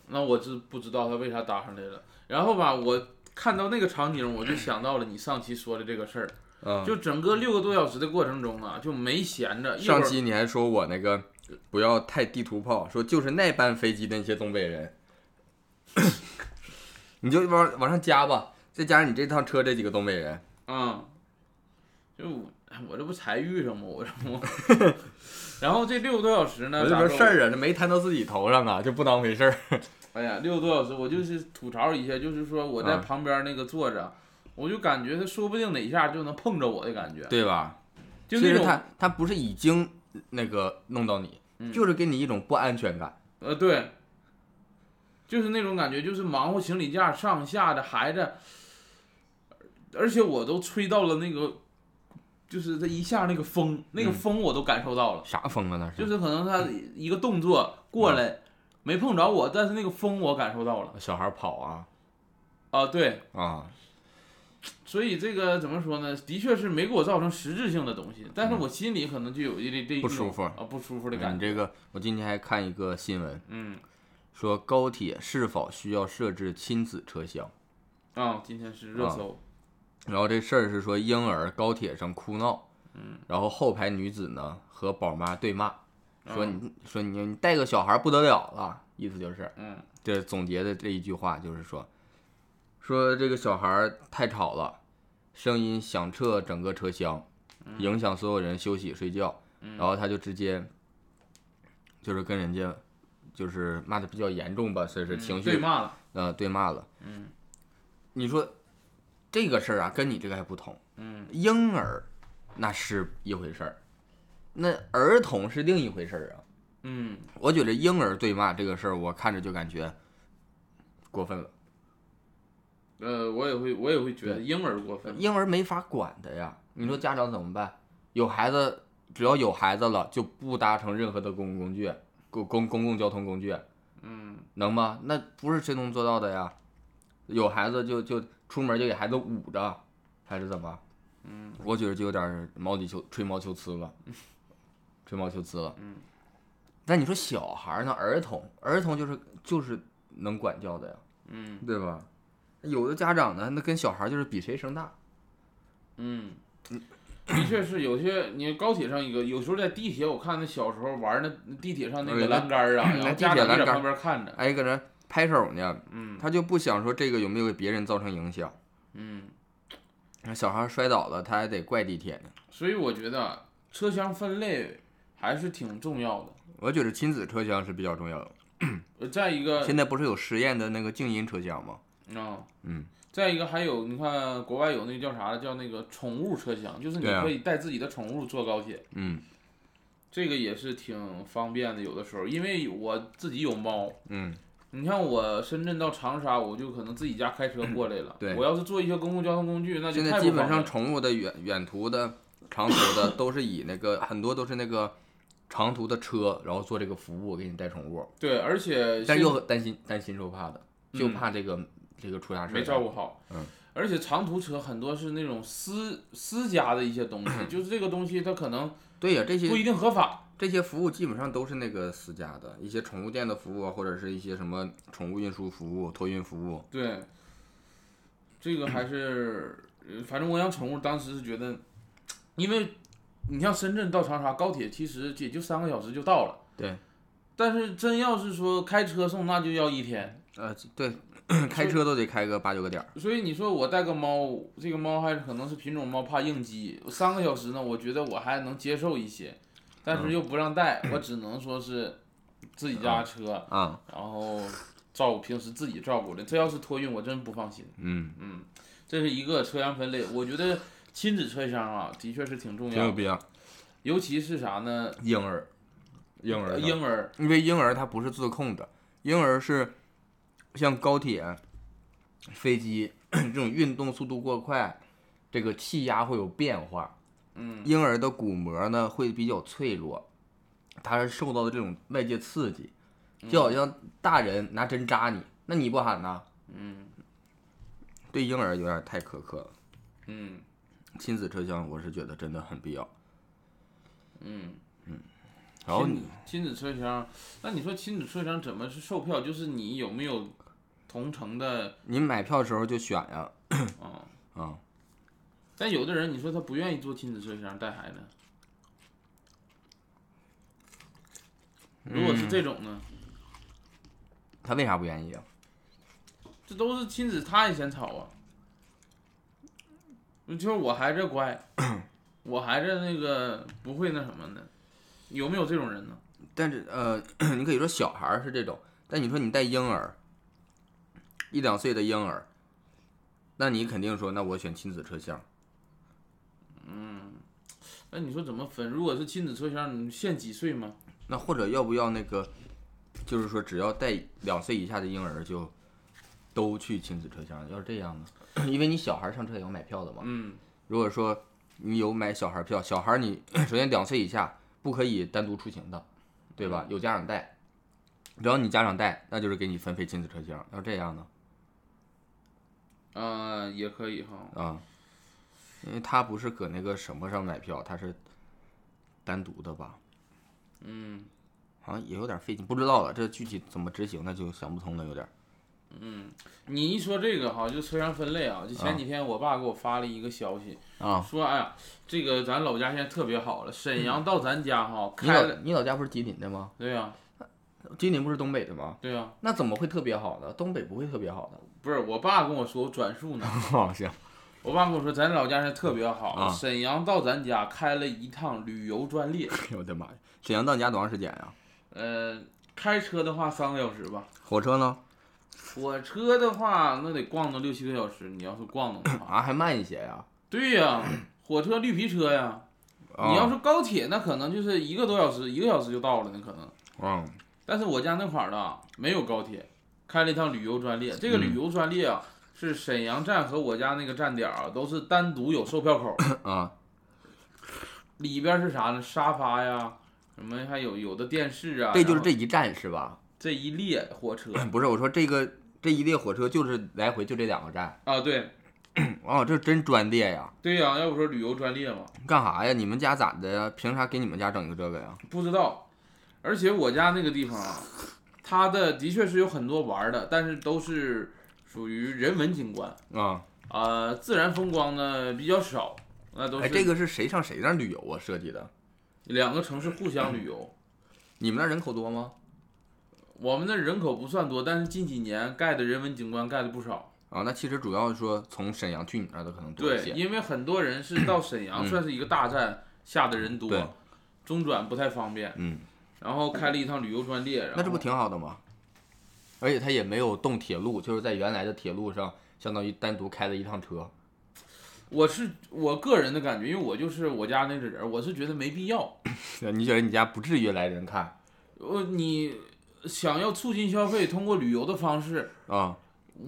那我知不知道他为啥搭上来了？然后吧，我看到那个场景，我就想到了你上期说的这个事儿。嗯，就整个六个多小时的过程中啊，就没闲着。上期你还说我那个不要太地图炮，说就是那班飞机的那些东北人，你就往往上加吧，再加上你这趟车这几个东北人，嗯，就我这不才遇上吗？我这不，然后这六个多小时呢，我就咋说说事儿啊，这没摊到自己头上啊，就不当回事儿。哎呀，六个多小时，我就是吐槽一下，就是说我在嗯旁边那个坐着，我就感觉他说不定哪一下就能碰着我的感觉，对吧？就那种其实他他不是已经那个弄到你，嗯就是给你一种不安全感。呃，对，就是那种感觉，就是忙活行李架上下的孩子，而且我都吹到了那个，就是他一下那个风，那个嗯风我都感受到了，啥风啊那是？就是可能他一个动作过来没碰着我，但是那个风我感受到了。小孩跑啊。啊，对，啊，所以这个怎么说呢？的确是没给我造成实质性的东西，但是我心里可能就有一这这嗯不舒服。啊，不舒服的感觉，你这个，我今天还看一个新闻，嗯。说高铁是否需要设置亲子车厢。啊，今天是热搜，然后这事儿是说婴儿高铁上哭闹，嗯，然后后排女子呢和宝妈对骂，说嗯你说你你带个小孩不得了了，意思就是嗯。这总结的这一句话就是说，说这个小孩太吵了，声音响彻整个车厢，影响所有人休息睡觉，然后他就直接就是跟人家就是骂的比较严重吧，算是嗯情绪对骂了，呃对骂了，嗯。你说这个事儿啊，跟你这个还不同。嗯婴儿那是一回事儿，那儿童是另一回事儿啊。嗯我觉得婴儿对骂这个事儿，我看着就感觉过分了。呃，我也会我也会觉得婴儿过分，婴儿没法管的呀，你说家长怎么办？有孩子，只要有孩子了，就不搭乘任何的公共工具，公公公共交通工具，嗯能吗？那不是谁能做到的呀。有孩子就就出门就给孩子捂着，还是怎么？嗯，我觉得就有点毛里求吹毛求疵了，吹毛求疵了。嗯，但你说小孩呢？儿童，儿童就是就是能管教的呀，嗯对吧？有的家长呢，那跟小孩就是比谁声大。嗯，的确是有些你高铁上一个，有时候在地铁，我看那小时候玩那那地铁上那个栏杆儿啊，家长在旁边看着，还有一个人拍手呢，嗯他就不想说这个有没有给别人造成影响。嗯，那小孩摔倒了，他还得怪地铁呢。所以我觉得啊车厢分类还是挺重要的。我觉得亲子车厢是比较重要的。呃再一个，现在不是有实验的那个静音车厢吗？啊，嗯，再一个还有，你看国外有那个叫啥的，叫那个宠物车厢，就是你可以带自己的宠物坐高铁，嗯这个也是挺方便的。有的时候，因为我自己有猫，嗯，你像我深圳到长沙，我就可能自己家开车过来了。对我要是坐一些公共交通工具，那就现在基本。上宠物的远远途的、长途的都是以那个很多都是那个长途的车，然后做这个服务给你带宠物，对，而且但又担心担心受怕的，就嗯怕这个、这个出啥事儿。没照顾好。嗯。而且长途车很多是那种私私家的一些东西，就是这个东西它可能对呀、这些不一定合法。这些服务基本上都是那个私家的，一些宠物店的服务啊，或者是一些什么宠物运输服务、托运服务。对，这个还是，呃反正我养宠物当时是觉得，因为你像深圳到长沙高铁其实也就三个小时就到了，对，但是真要是说开车送，那就要一天。呃，对，开车都得开个八九个点儿。所以你说我带个猫，这个猫还可能是品种猫，怕应激，三个小时呢，我觉得我还能接受一些，但是又不让带，我 只能说是自己家车，啊，然后照顾平时自己照顾的。这要是托运，我真不放心。嗯，嗯，这是一个车厢分类，我觉得亲子车厢啊，的确是挺重要的，挺有必要。尤其是啥呢？婴儿，婴儿婴儿，因为婴儿它不是自控的，婴儿是像高铁、飞机 这种运动速度过快，这个气压会有变化。嗯婴儿的骨膜呢会比较脆弱，他是受到的这种外界刺激，就好像大人拿针扎你，那你不喊呢？嗯对婴儿有点太苛刻了。嗯亲子车厢我是觉得真的很必要。嗯嗯。然后你亲子车厢，那你说亲子车厢怎么是售票？就是你有没有同城的你买票的时候就选呀，啊？啊、但有的人你说他不愿意坐亲子车厢带孩子，如果是这种呢，他为啥不愿意啊？这都是亲子，他也嫌吵啊。就是我孩子乖，我孩子那个不会那什么的，有没有这种人呢？但是呃，你可以说小孩是这种，但你说你带婴儿，一两岁的婴儿，那你肯定说，那我选亲子车厢。那你说怎么分？如果是亲子车厢，你限几岁吗？那或者要不要那个，就是说只要带两岁以下的婴儿就都去亲子车厢？要是这样呢？因为你小孩上车也要买票的嘛。嗯，如果说你有买小孩票，小孩你 首先两岁以下不可以单独出行的，对吧？有家长带，只要你家长带，那就是给你分配亲子车厢。要这样呢？啊、也可以哈。啊，因为他不是搁那个什么上买票，他是单独的吧？嗯，好像也有点费劲，不知道了，这具体怎么执行那就想不通了，有点嗯。你一说这个哈，就车厢分类啊，就前几天我爸给我发了一个消息，啊，说哎呀，这个咱老家现在特别好了，沈阳到咱家哈你老开了，你老家不是吉林的吗？对呀、吉林不是东北的吗？对呀、那怎么会特别好呢？东北不会特别好的。不是我爸跟我说，我转述呢，哦，行，我爸跟我说，咱老家现在特别好，啊沈阳到咱家开了一趟旅游专列，哎呦我的妈呀！沈阳到你家多长时间呀？呃，开车的话三个小时吧，火车呢？火车的话那得逛个六七个小时，你要是逛的话，啊，还慢一些呀。对呀、火车绿皮车呀，啊你要是高铁，那可能就是一个多小时，一个小时就到了，那可能。嗯，但是我家那块儿呢没有高铁，开了一趟旅游专列。这个嗯旅游专列啊，是沈阳站和我家那个站点儿啊，都是单独有售票口儿，啊，里边儿是啥呢？沙发呀，什么还有有的电视啊。这就是这一站是吧？这一列火车 不是，我说这个这一列火车就是来回就这两个站。啊，对 哦，这真专列呀！对呀、要不说旅游专列嘛，干啥呀？你们家咋的呀？凭啥给你们家整一个这个呀？不知道。而且我家那个地方啊，它的的确是有很多玩儿的，但是都是属于人文景观。啊，啊，自然风光呢比较少，那都哎，是这个是谁上谁那儿旅游啊？设计的？两个城市互相旅游。你们那儿人口多吗？我们那人口不算多，但是近几年盖的人文景观盖的不少。啊，那其实主要说从沈阳去你那儿的可能多一对，些。因为很多人是到沈阳，嗯算是一个大站，下的人多，中转不太方便。嗯，然后开了一趟旅游专列，那这不挺好的吗？而且它也没有动铁路，就是在原来的铁路上，相当于单独开了一趟车。我是我个人的感觉，因为我就是我家那个人，我是觉得没必要。你觉得你家不至于来人看呃，你想要促进消费，通过旅游的方式，啊？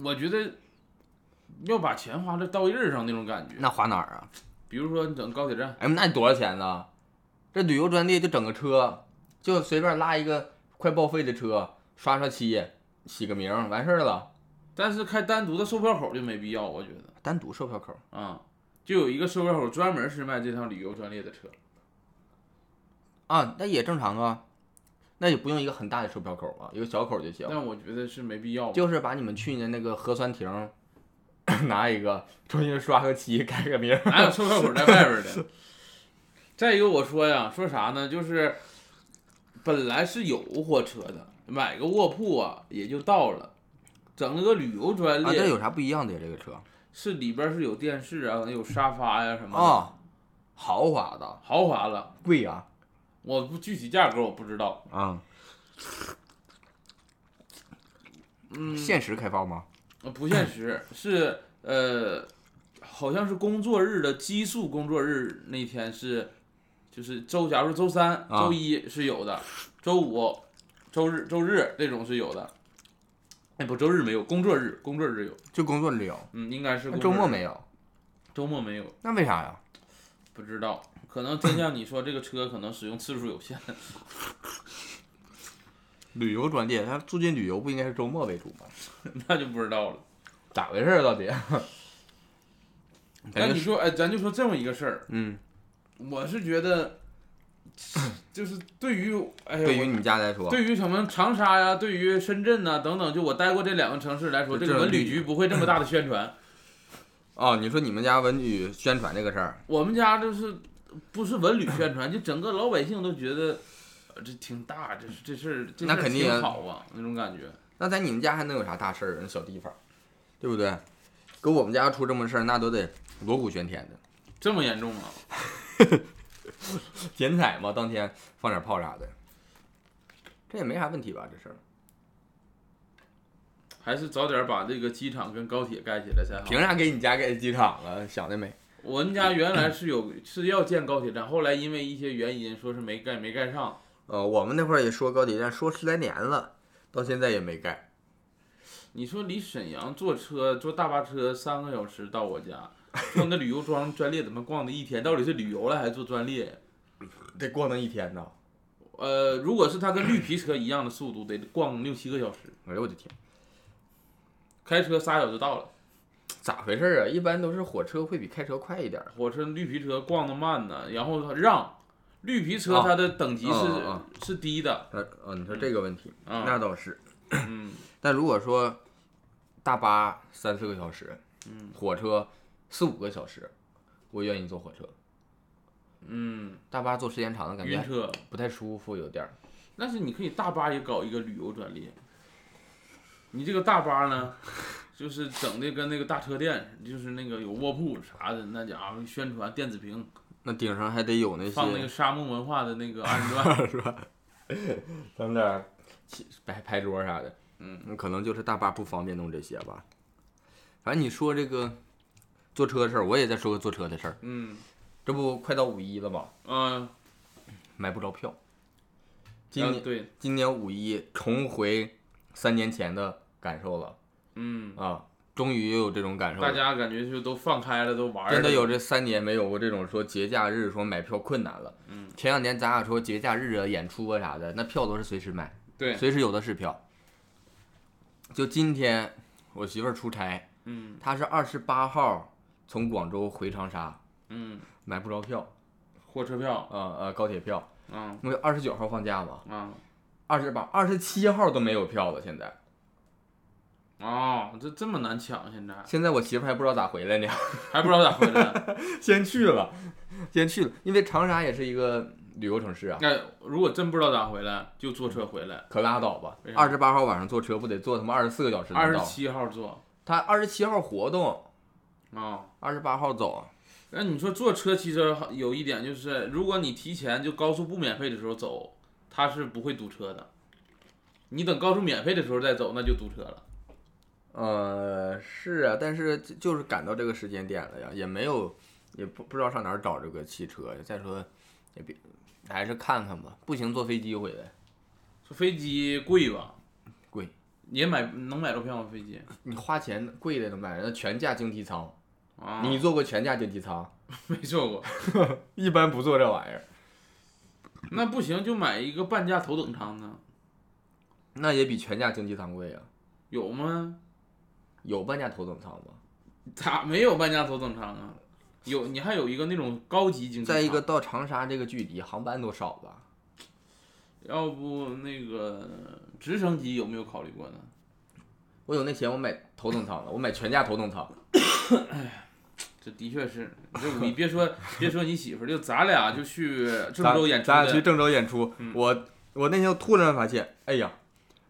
我觉得要把钱花在到印儿上那种感觉。那花哪儿啊？比如说你整高铁站，哎，那你多少钱呢？这旅游专列就整个车，就随便拉一个快报废的车，刷刷漆，起个名，完事儿了。但是开单独的售票口就没必要，我觉得单独售票口，啊，就有一个售票口专门是卖这趟旅游专列的车。啊，那也正常啊，那也不用一个很大的售票口啊，一个小口就行。但我觉得是没必要。就是把你们去年那个核酸亭 拿一个，重新刷个漆，改个名。哪有售票口在外边的？再一个，我说呀，说啥呢？就是本来是有火车的，买个卧铺啊也就到了，整了个旅游专啊，这列，有啥不一样的呀？这个车是里边是有电视啊，有沙发呀、什么的，啊，豪华的，豪华了。贵呀我不具体价格我不知道，啊。嗯，限时开放吗？呃不限时，是呃，好像是工作日的基数工作日那天是，就是周，假如周三、啊周一是有的，周五、周日、周日这种是有的。哎，不，周日没有，工作日，工作日有，就工作日有，嗯，应该是周末没有，周末没有，那为啥呀？不知道，可能真像你说，这个车可能使用次数有限。旅游专列，它促进旅游不应该是周末为主吗？那就不知道了。咋回事儿到底？感觉那你说，哎，咱就说这么一个事儿，嗯，我是觉得，就是对于，哎呀，对于你家来说，对于什么长沙呀，对于深圳呐、等等，就我待过这两个城市来说，这个文旅旅局不会这么大的宣传。哦，你说你们家文旅宣传这个事儿，我们家就是不是文旅宣传，就整个老百姓都觉得，呃这挺大，这这事儿这事儿那肯定好啊，那种感觉。那在你们家还能有啥大事儿？那小地方，对不对？搁我们家出这么事儿，那都得锣鼓喧天的。这么严重啊？剪彩嘛，当天放点炮啥的，这也没啥问题吧？这事儿还是早点把这个机场跟高铁盖起来才好。凭啥给你家盖机场了？想的美？我们家原来是有是要建高铁站，后来因为一些原因说是没盖没盖上，呃，我们那块儿也说高铁站，说十来年了，到现在也没盖。你说离沈阳坐车坐大巴车三个小时到我家，坐那旅游庄专列怎么逛的一天？到底是旅游了还是坐专列？得逛那一天呢。呃，如果是它跟绿皮车一样的速度，得逛六七个小时。哎呦我的天，开车仨小时到了，咋回事啊？一般都是火车会比开车快一点。火车绿皮车逛的慢呢，然后它让绿皮车啊它的等级是、是低的，呃，哦，你说这个问题，啊那倒是。嗯 但如果说大巴三四个小时，嗯火车四五个小时，我愿意坐火车。嗯，大巴坐时间长了，感觉晕车。不太舒服，有点儿。但是你可以大巴也搞一个旅游专列，你这个大巴呢，就是整的跟那个大车店，就是那个有卧铺啥的，那家伙宣传电子屏，那顶上还得有那些放那个沙漠文化的那个二人转，是吧？整点儿起摆牌桌啥的，嗯，可能就是大巴不方便弄这些吧。反正你说这个坐车的事儿，我也再说个坐车的事儿。嗯这不快到五一了吗？嗯，买不着票。今年、啊对，今年五一重回三年前的感受了嗯，啊！终于又有这种感受了。大家感觉就都放开了，都玩真的有这三年没有过这种说节假日说买票困难了。嗯，前两年咱俩说节假日啊、演出啊啥的，那票都是随时买，对，随时有的是票。就今天我媳妇儿出差，嗯她是二十八号从广州回长沙，嗯，买不着票，火车票，呃呃高铁票，啊因为二十九号放假嘛，啊二十八、二十七号都没有票了。现在，啊，这这么难抢，现在现在我媳妇还不知道咋回来呢，还不知道咋回来。先去了，先去了，因为长沙也是一个旅游城市啊。那如果真不知道咋回来，就坐车回来。可拉倒吧二十八号晚上坐车不得坐他妈二十四个小时？二十七号坐他二十七号活动，啊。二十八号走。那你说坐车其实有一点就是，如果你提前就高速不免费的时候走，它是不会堵车的。你等高速免费的时候再走，那就堵车了。呃，是啊，但是就就是赶到这个时间点了呀，也没有，也不不知道上哪儿找这个汽车。再说，也别还是看看吧，不行坐飞机回来。坐飞机贵吧？贵。也买能买着票吗？飞机你花钱贵的能买，那全价经济舱。啊？你坐过全价经济舱？没坐过？一般不坐这玩意儿，那不行，就买一个半价头等舱呢？那也比全价经济舱贵啊。有吗？有半价头等舱吗？咋没有半价头等舱啊？有，你还有一个那种高级经济舱。再一个，到长沙这个距离，航班都少吧？要不那个直升机有没有考虑过呢？我有那钱，我买头等舱了，我买全价头等舱。这的确是，这你别说别说你媳妇儿，就咱俩就去郑州演出的，咱俩去郑州演出，嗯我我那天突然发现，哎呀，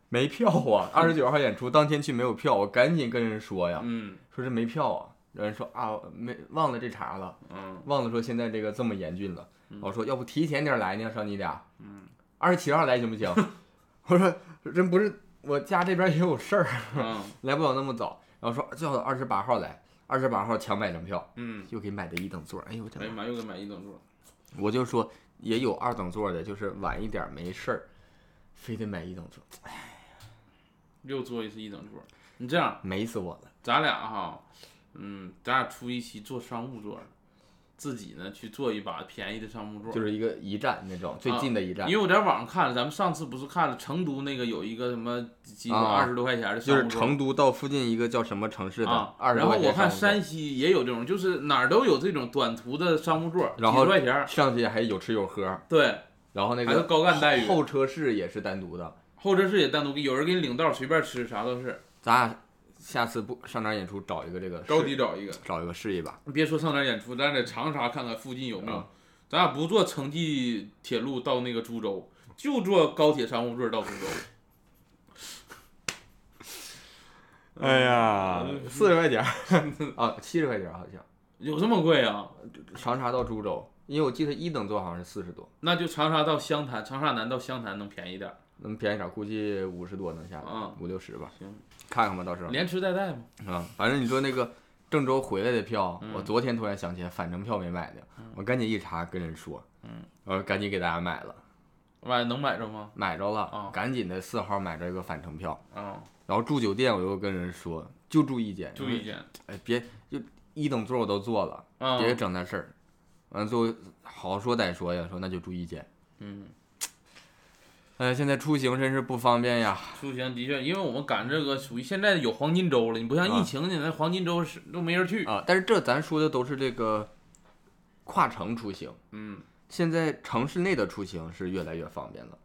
没票啊！二十九号演出当天去没有票，我赶紧跟人说呀，嗯说这没票啊。有人说啊，没忘了这茬了，嗯忘了说现在这个这么严峻了。我说要不提前点来呢，上你俩，嗯二十七号来行不行？我说真不是，我家这边也有事儿，嗯来不了那么早。然后说最好二十八号来，二十八号强买张票，嗯，又给买的一等座。哎呦我天！哎呀妈，又给买一等座，我就说也有二等座的，就是晚一点没事儿，非得买一等座，哎呀又坐一次一等座。你这样，美死我了。咱俩哈，嗯，咱俩出一期坐商务座，自己呢去做一把便宜的商务座。就是一个一站那种最近的一站，因为我在网上看了，咱们上次不是看了成都那个有一个什么几个啊二十多块钱的就是商务座成都到附近一个叫什么城市的啊，二十然后我看山西也有这种，就是哪儿都有这种短途的商务座，然后几十块钱，上去还有吃有喝，对，然后那个高干待遇。候车室也是单独的。候车室也单独给，有人给你领道，随便吃，啥都是。咱俩下次不上哪儿演出找一个这个高试低找一个，找一个试一把。别说上哪儿演出，咱在长沙看看附近有没有。啊咱俩不坐城际铁路到那个株洲，就坐高铁商务座到株洲。哎呀嗯四十块钱儿 啊，七十块钱儿好像。有这么贵啊？长沙到株洲，因为我记得一等座好像是四十多，那就长沙到湘潭，长沙南到湘潭能便宜点儿。能便宜点儿，估计五十多能下来，嗯五六十吧。行，看看吧，到时候。连吃带带嘛。啊，反正你说那个郑州回来的票，嗯我昨天突然想起来返程票没买的，我赶紧一查跟人说，嗯，我说赶紧给大家买了，买能买着吗？买着了，啊赶紧的四号买着一个返程票。啊，然后住酒店，我又跟人说，就住一间，住一间哎，别就一等座我都坐了，啊，别整那事儿。完了最后好说歹说呀，说那就住一间。嗯，哎，现在出行真是不方便呀。出行的确，因为我们赶这个属于现在有黄金周了，你不像疫情，你那黄金周是都没人去。啊，但是这咱说的都是这个跨城出行，嗯，现在城市内的出行是越来越方便了。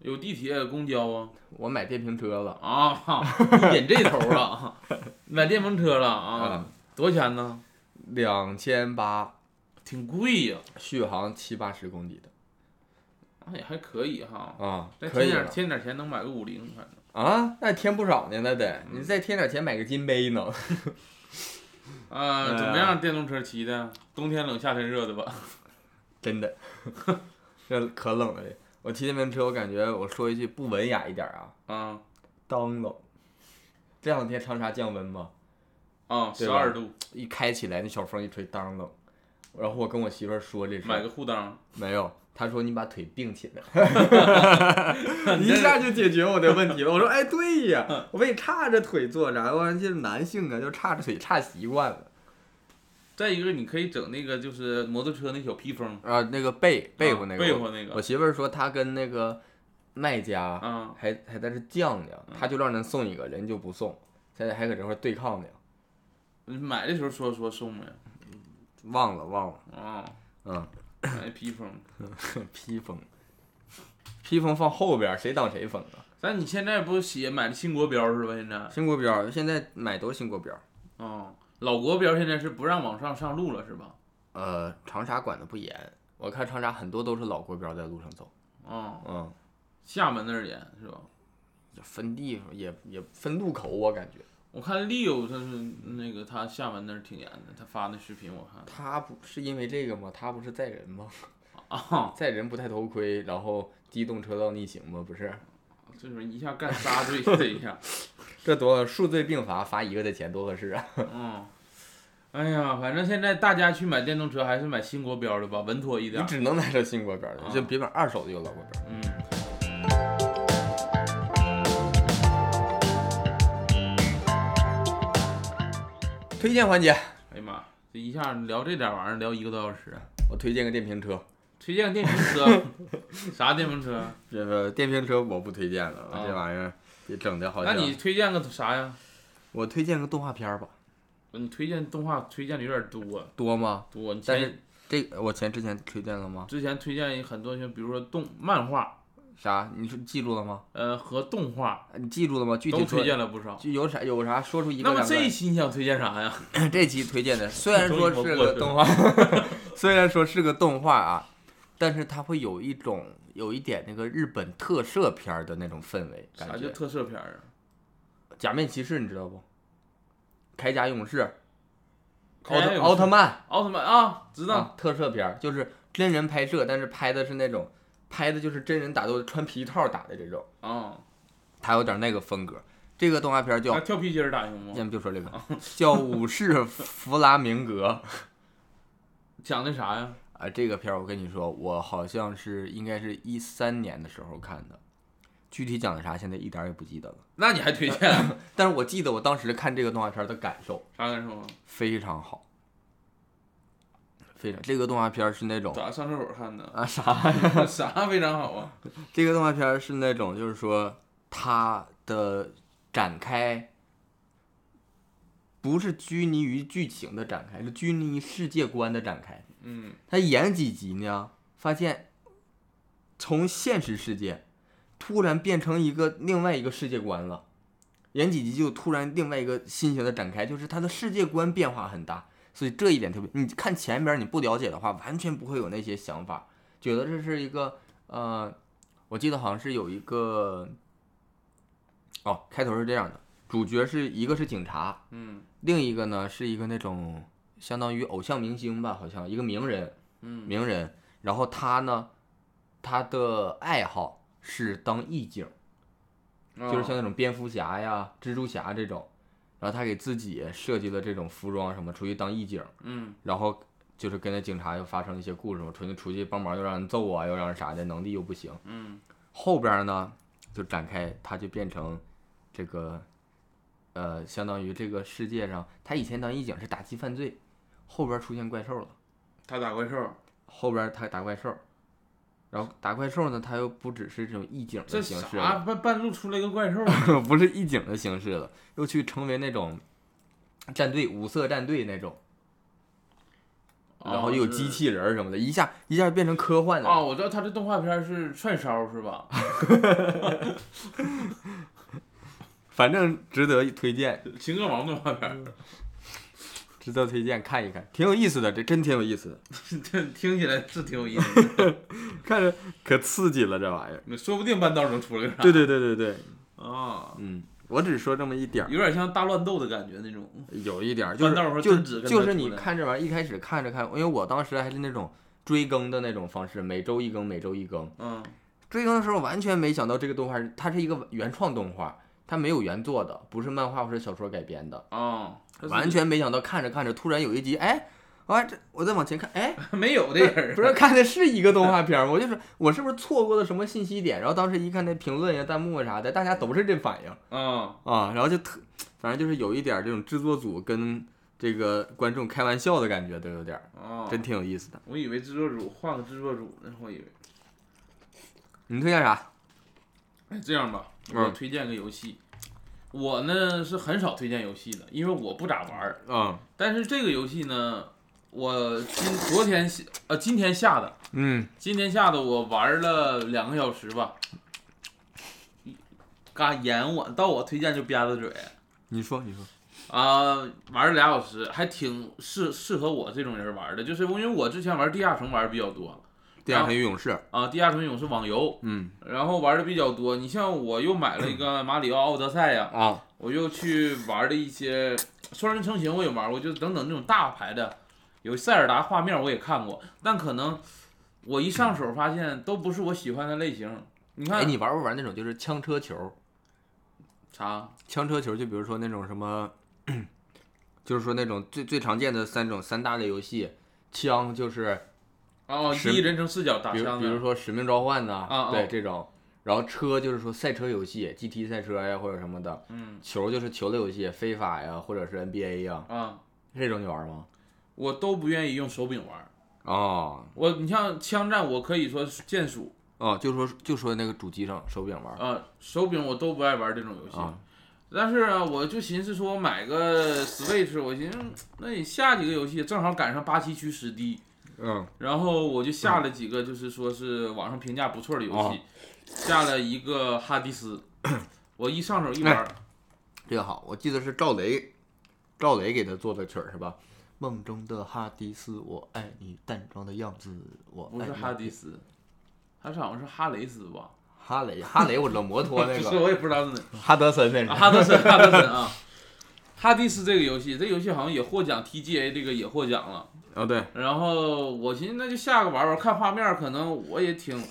有地铁、公交啊。我买电瓶车了，啊，你引这头了，买电瓶车了啊嗯？多少钱呢？两千八，挺贵呀，续航七八十公里的啊也还可以哈。啊，再添点了添点钱能买个五菱，反正啊，那添不少呢，那得你再添点钱买个金杯呢。啊，怎么样？电动车骑的，冬天冷夏天热的吧？真的，这可冷了这。我骑电瓶车，我感觉我说一句不文雅一点啊，啊当冷。这两天长沙降温嘛，啊，对吧十二度，一开起来那小风一吹，当冷。然后我跟我媳妇儿说这事儿，买个护裆。没有，她说你把腿并起来，一下就解决我的问题了。我说哎，对呀，我被叉着腿坐着，我这男性啊，就叉着腿叉习惯了。再一个，你可以整那个就是摩托车那小披风，啊，那个背背后那个，背后那我，媳妇儿说她跟那个卖家啊，还还在这犟呢，他就让人送一个，人就不送，现在还搁这块对抗呢，你买的时候说说送没？忘了忘了，啊，嗯，买披风。披风，披风放后边儿，谁挡谁风啊？但你现在不写买的新国标是吧？现在新国标现在买都新国标，啊，老国标现在是不让往上上路了是吧？呃，长沙管的不严，我看长沙很多都是老国标在路上走，嗯，嗯，厦门那儿严是吧？分地方也也分路口，我感觉我看利友他是那个他厦门那儿挺严的，他发那视频我看他不是因为这个吗？他不是载人吗？啊，载人不戴头盔，然后机动车道逆行吗？不是，这是一下干仨罪这一下，这多数罪并罚，罚一个的钱多合适啊！嗯，哎呀，反正现在大家去买电动车还是买新国标的吧，稳妥一点你。只能买这新国标的，啊就别买二手的有老国标。嗯，推荐环节，哎呀妈，这一下聊这点玩意儿聊一个多小时，我推荐个电瓶车。推荐个电瓶车，啥电瓶车？这个电瓶车我不推荐了，啊这玩意儿也整的好那像。你推荐个啥呀？我推荐个动画片儿吧，你推荐动画推荐的有点多多吗？多。你前但是这个我前之前推荐了吗？之前推荐很多像比如说动漫画，啥？你说记住了吗？呃和动画你记住了吗？具体都推荐了不少。就有啥有啥说出一个那么这一期你想推荐啥呀？这期推荐的虽然说是个动画，虽然说是个动画啊，但是它会有一种有一点那个日本特摄片的那种氛围啥叫。特摄片啊？假面骑士你知道不？铠甲勇士、奥特奥特曼，奥特曼啊，知道。啊，特摄片就是真人拍摄，但是拍的是那种拍的就是真人打斗穿皮套打的这种，啊，他有点那个风格。这个动画片叫跳皮筋打行吗？先不就说这个，叫《武士弗拉明格》讲的啥呀？啊。这个片儿我跟你说，我好像是应该是一三年的时候看的，具体讲的啥现在一点儿也不记得了。那你还推荐 但是我记得我当时看这个动画片的感受啥感受啊？非常好，非常。这个动画片是那种咋上厕所看的？啊啥？啥非常好啊？这个动画片是那种，就是说它的展开不是拘泥于剧情的展开，是拘泥于世界观的展开。嗯，它演几集呢，发现从现实世界突然变成一个另外一个世界观了，演几集就突然另外一个新型的展开，就是他的世界观变化很大。所以这一点特别，你看前边儿你不了解的话，完全不会有那些想法，觉得这是一个呃，我记得好像是有一个，哦，开头是这样的，主角是一个是警察，嗯另一个呢是一个那种相当于偶像明星吧，好像一个名人，嗯。名人，然后他呢，他的爱好是当义警，就是像那种蝙蝠侠呀、蜘蛛侠这种，然后他给自己设计了这种服装什么，出去当义警，嗯。然后就是跟那警察又发生一些故事嘛，出去出去帮忙又让人揍啊，又让人啥的，能力又不行。嗯。后边呢就展开，他就变成这个，呃，相当于这个世界上，他以前当义警是打击犯罪，后边出现怪兽了，他打怪兽，后边他打怪兽，然后打怪兽呢，它又不只是这种意境的形式啥了，半半路出来一个怪兽？不是意境的形式了，又去成为那种战队五色战队那种，然后又有机器人什么的，一下一下变成科幻的。啊，我知道他这动画片是串烧是吧？反正值得推荐，情歌王动画片，值得推荐看一看，挺有意思的，这真挺有意思的，这听起来是挺有意思的，看着可刺激了这玩意儿。说不定半道能出来个啥。对对对对对，啊，嗯，我只说这么一点儿，有点像大乱斗的感觉那种。有一点儿就就是你看这玩意儿一开始看着看，因为我当时还是那种追更的那种方式，每周一更，每周一更。嗯追更的时候完全没想到这个动画它是一个原创动画，它没有原作的，不是漫画或者小说改编的，啊，它是完全没想到看着看着突然有一集，哎，啊这我再往前看，哎，没有的人不是看的是一个动画片儿吗？我就是我是不是错过了什么信息点？然后当时一看那评论呀、弹幕啊啥的，大家都是这反应啊，啊，然后就特，反正就是有一点这种制作组跟这个观众开玩笑的感觉都有点儿，啊，真挺有意思的。我以为制作组换个制作组呢，我以为。你推荐啥？哎，这样吧，嗯我推荐个游戏。我呢是很少推荐游戏的，因为我不咋玩儿。嗯但是这个游戏呢，我今昨天下呃今天下的，嗯，今天下的我玩了两个小时吧。嘎演我到我推荐就吧嗒嘴你说你说，啊、玩了俩小时，还挺适适合我这种人玩的，就是因为我之前玩地下城玩的比较多地下城与勇士，啊，地下城勇士网游，嗯然后玩的比较多。你像我又买了一个马里奥奥德赛呀，啊，我又去玩了一些双人成行，我也玩过，就是等等那种大牌的，有塞尔达画面我也看过，但可能我一上手发现都不是我喜欢的类型。你哎，看你玩不玩那种就是枪车球？啥？枪车球就比如说那种什么，就是说那种最最常见的三种三大类游戏，枪就是哦，是第一人称视角打比如比如。说使命召唤呐、啊对啊这种，然后车就是说赛车游戏，GT 赛车呀或者什么的，嗯球就是球类游戏，非法呀或者是 NBA 呀，啊，这种你玩吗？我都不愿意用手柄玩。哦我你像枪战，我可以说是键鼠哦，就说就说那个主机上手柄玩啊，手柄我都不爱玩这种游戏。啊，但是啊，我就寻思说我买个 Switch，我寻思那你下几个游戏，正好赶上八七区实地，嗯然后我就下了几个，就是说是网上评价不错的游戏，哦下了一个哈迪斯，我一上手一玩，这个好，我记得是赵雷，赵雷给他做的曲儿是吧？梦中的哈迪斯，我爱你淡妆的样子，我不是哈迪斯，他是好像是哈雷斯吧？哈雷，哈雷我知道摩托那个，我也不知道是哪。哈德森那是。啊哈德森，哈德森啊，哈迪斯这个游戏，这游戏好像也获奖，TGA 这个也获奖了。哦对，然后我寻思那就下个玩玩，看画面，可能我也挺，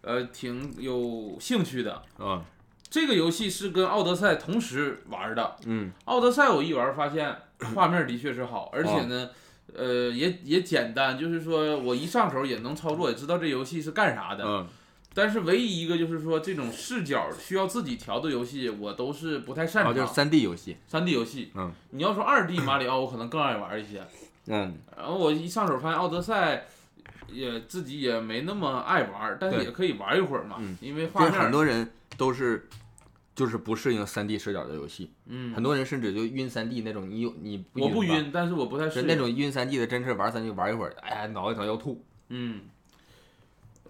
呃，挺有兴趣的。嗯这个游戏是跟奥德赛同时玩的。嗯奥德赛我一玩发现画面的确是好，而且呢，呃，也也简单，就是说我一上手也能操作，也知道这游戏是干啥的。嗯但是唯一一个就是说这种视角需要自己调的游戏，我都是不太擅哦，长。就是三 D 游戏。三 D 游戏，嗯，你要说二 D 马里奥，我可能更爱玩一些。嗯然后我一上手发现奥德赛，也自己也没那么爱玩，但是对也可以玩一会儿嘛，嗯因为很多人都是就是不适应三 D 视角的游戏，嗯，很多人甚至就晕三 D 那种，你有你不，我不晕，但是我不太适应是那种晕三 D 的，真是玩三 D 玩一会儿，哎呀脑袋疼要吐。嗯。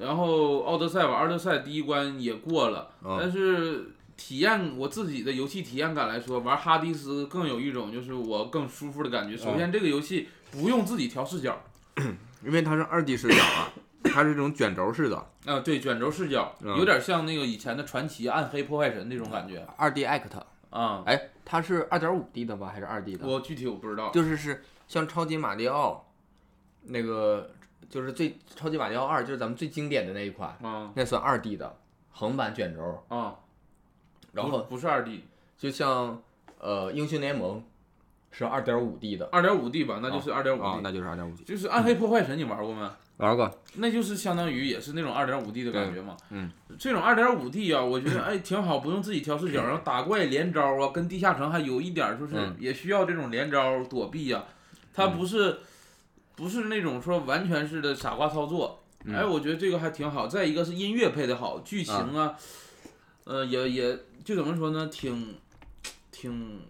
然后奥德赛吧，奥德赛第一关也过了，嗯但是体验我自己的游戏体验感来说，玩哈迪斯更有一种就是我更舒服的感觉。首先，这个游戏不用自己调视角，因为它是二 D 视角啊，它是这种卷轴式的啊，对，卷轴视角，嗯有点像那个以前的传奇、暗黑破坏神那种感觉二 D Act。啊。哎，它是二点五 D 的吧，还是二 D 的？我具体我不知道，就是是像超级马里奥，那个就是最超级马里奥二，就是咱们最经典的那一款，啊那算二 D 的横版卷轴。啊，然后不不是二 D，就像呃英雄联盟，是二点五 D 的二点五 D 吧，那就是二点五啊，D。那就是二点五 D。就是《暗黑破坏神》，你玩过没？玩过，那就是相当于也是那种二点五 D 的感觉嘛。嗯，这种二点五 D 啊，我觉得哎挺好，不用自己调视角，然后打怪连招啊，跟地下城还有一点就是嗯也需要这种连招躲避啊，它不是不是那种说完全是的傻瓜操作。嗯哎，我觉得这个还挺好。再一个是音乐配的好，剧情啊，呃，也也就怎么说呢，挺挺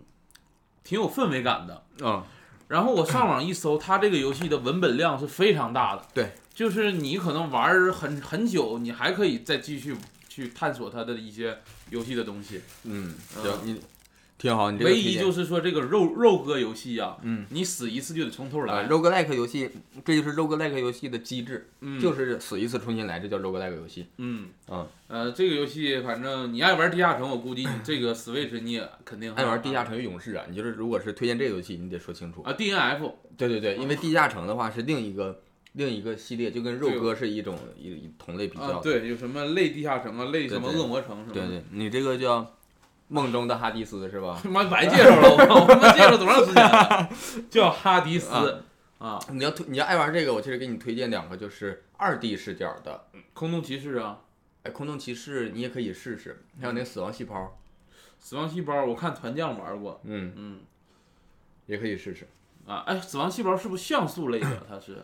挺有氛围感的。嗯，然后我上网一搜，它这个游戏的文本量是非常大的。对，就是你可能玩很很久，你还可以再继续去探索它的一些游戏的东西。嗯，嗯行，你挺好，你这个唯一就是说这个肉肉哥游戏呀、嗯，你死一次就得从头啊来。，roguelike 游戏，这就是 roguelike 游戏的机制，嗯，就是死一次重新来，这叫 roguelike 游戏。嗯嗯，呃，这个游戏反正你爱玩地下城，我估计你这个 Switch 你也肯定爱玩地下城与勇士啊，你就是如果是推荐这个游戏，你得说清楚。啊，DNF 对对对，因为地下城的话是另一个另一个系列，就跟肉哥是一种一一同类比较。啊，对，有什么类地下城啊，类什么恶魔城什么的。对对，你这个叫梦中的哈迪斯是吧？他妈白介绍了，我他妈介绍多长时间了？叫哈迪斯。啊啊，你要推你要爱玩这个，我其实给你推荐两个，就是二 D 视角的。空洞骑士啊，哎，空洞骑士你也可以试试，还有那个死亡细胞，死亡细胞，我看团将玩过，嗯，嗯。也可以试试。啊，哎，死亡细胞是不是像素类的？它是，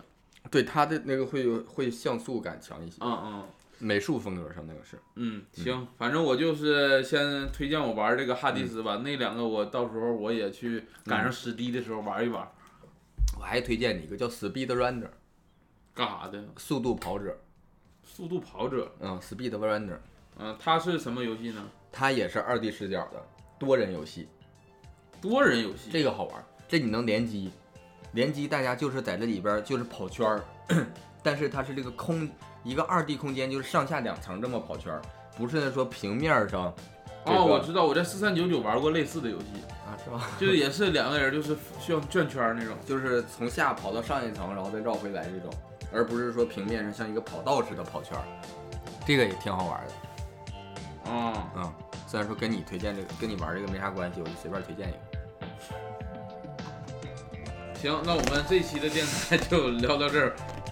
对它的那个会有会像素感强一些，嗯嗯美术风格上那个是。嗯，行，反正我就是先推荐我玩这个哈迪斯吧，那两个我到时候我也去赶上史低的时候玩一玩，我还推荐你一个叫 Speed Runner，干啥的？速度跑者，速度跑者，嗯，Speed Runner，嗯，它是什么游戏呢？它也是二 D 视角的多人游戏，多人游戏，这个好玩，这你能联机，联机大家就是在这里边就是跑圈儿，但是它是这个空一个二 D 空间，就是上下两层这么跑圈儿，不是说平面上。这哦，我知道，我在四三九九玩过类似的游戏，啊，是吧？就是也是两个人，就是需要转圈那种。就是从下跑到上一层，然后再绕回来这种，而不是说平面上像一个跑道似的跑圈儿，这个也挺好玩的。嗯、嗯，虽然说跟你推荐这个跟你玩这个没啥关系，我就随便推荐一个。行，那我们这期的电台 就聊到这儿，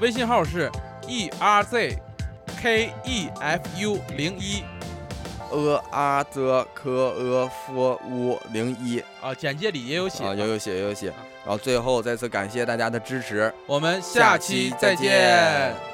微信号是 e r z k e f u 零一呃啊则科呃夫乌零一啊，简介里也有写。啊，有有写有有写。然后最后再次感谢大家的支持。我们下期再见。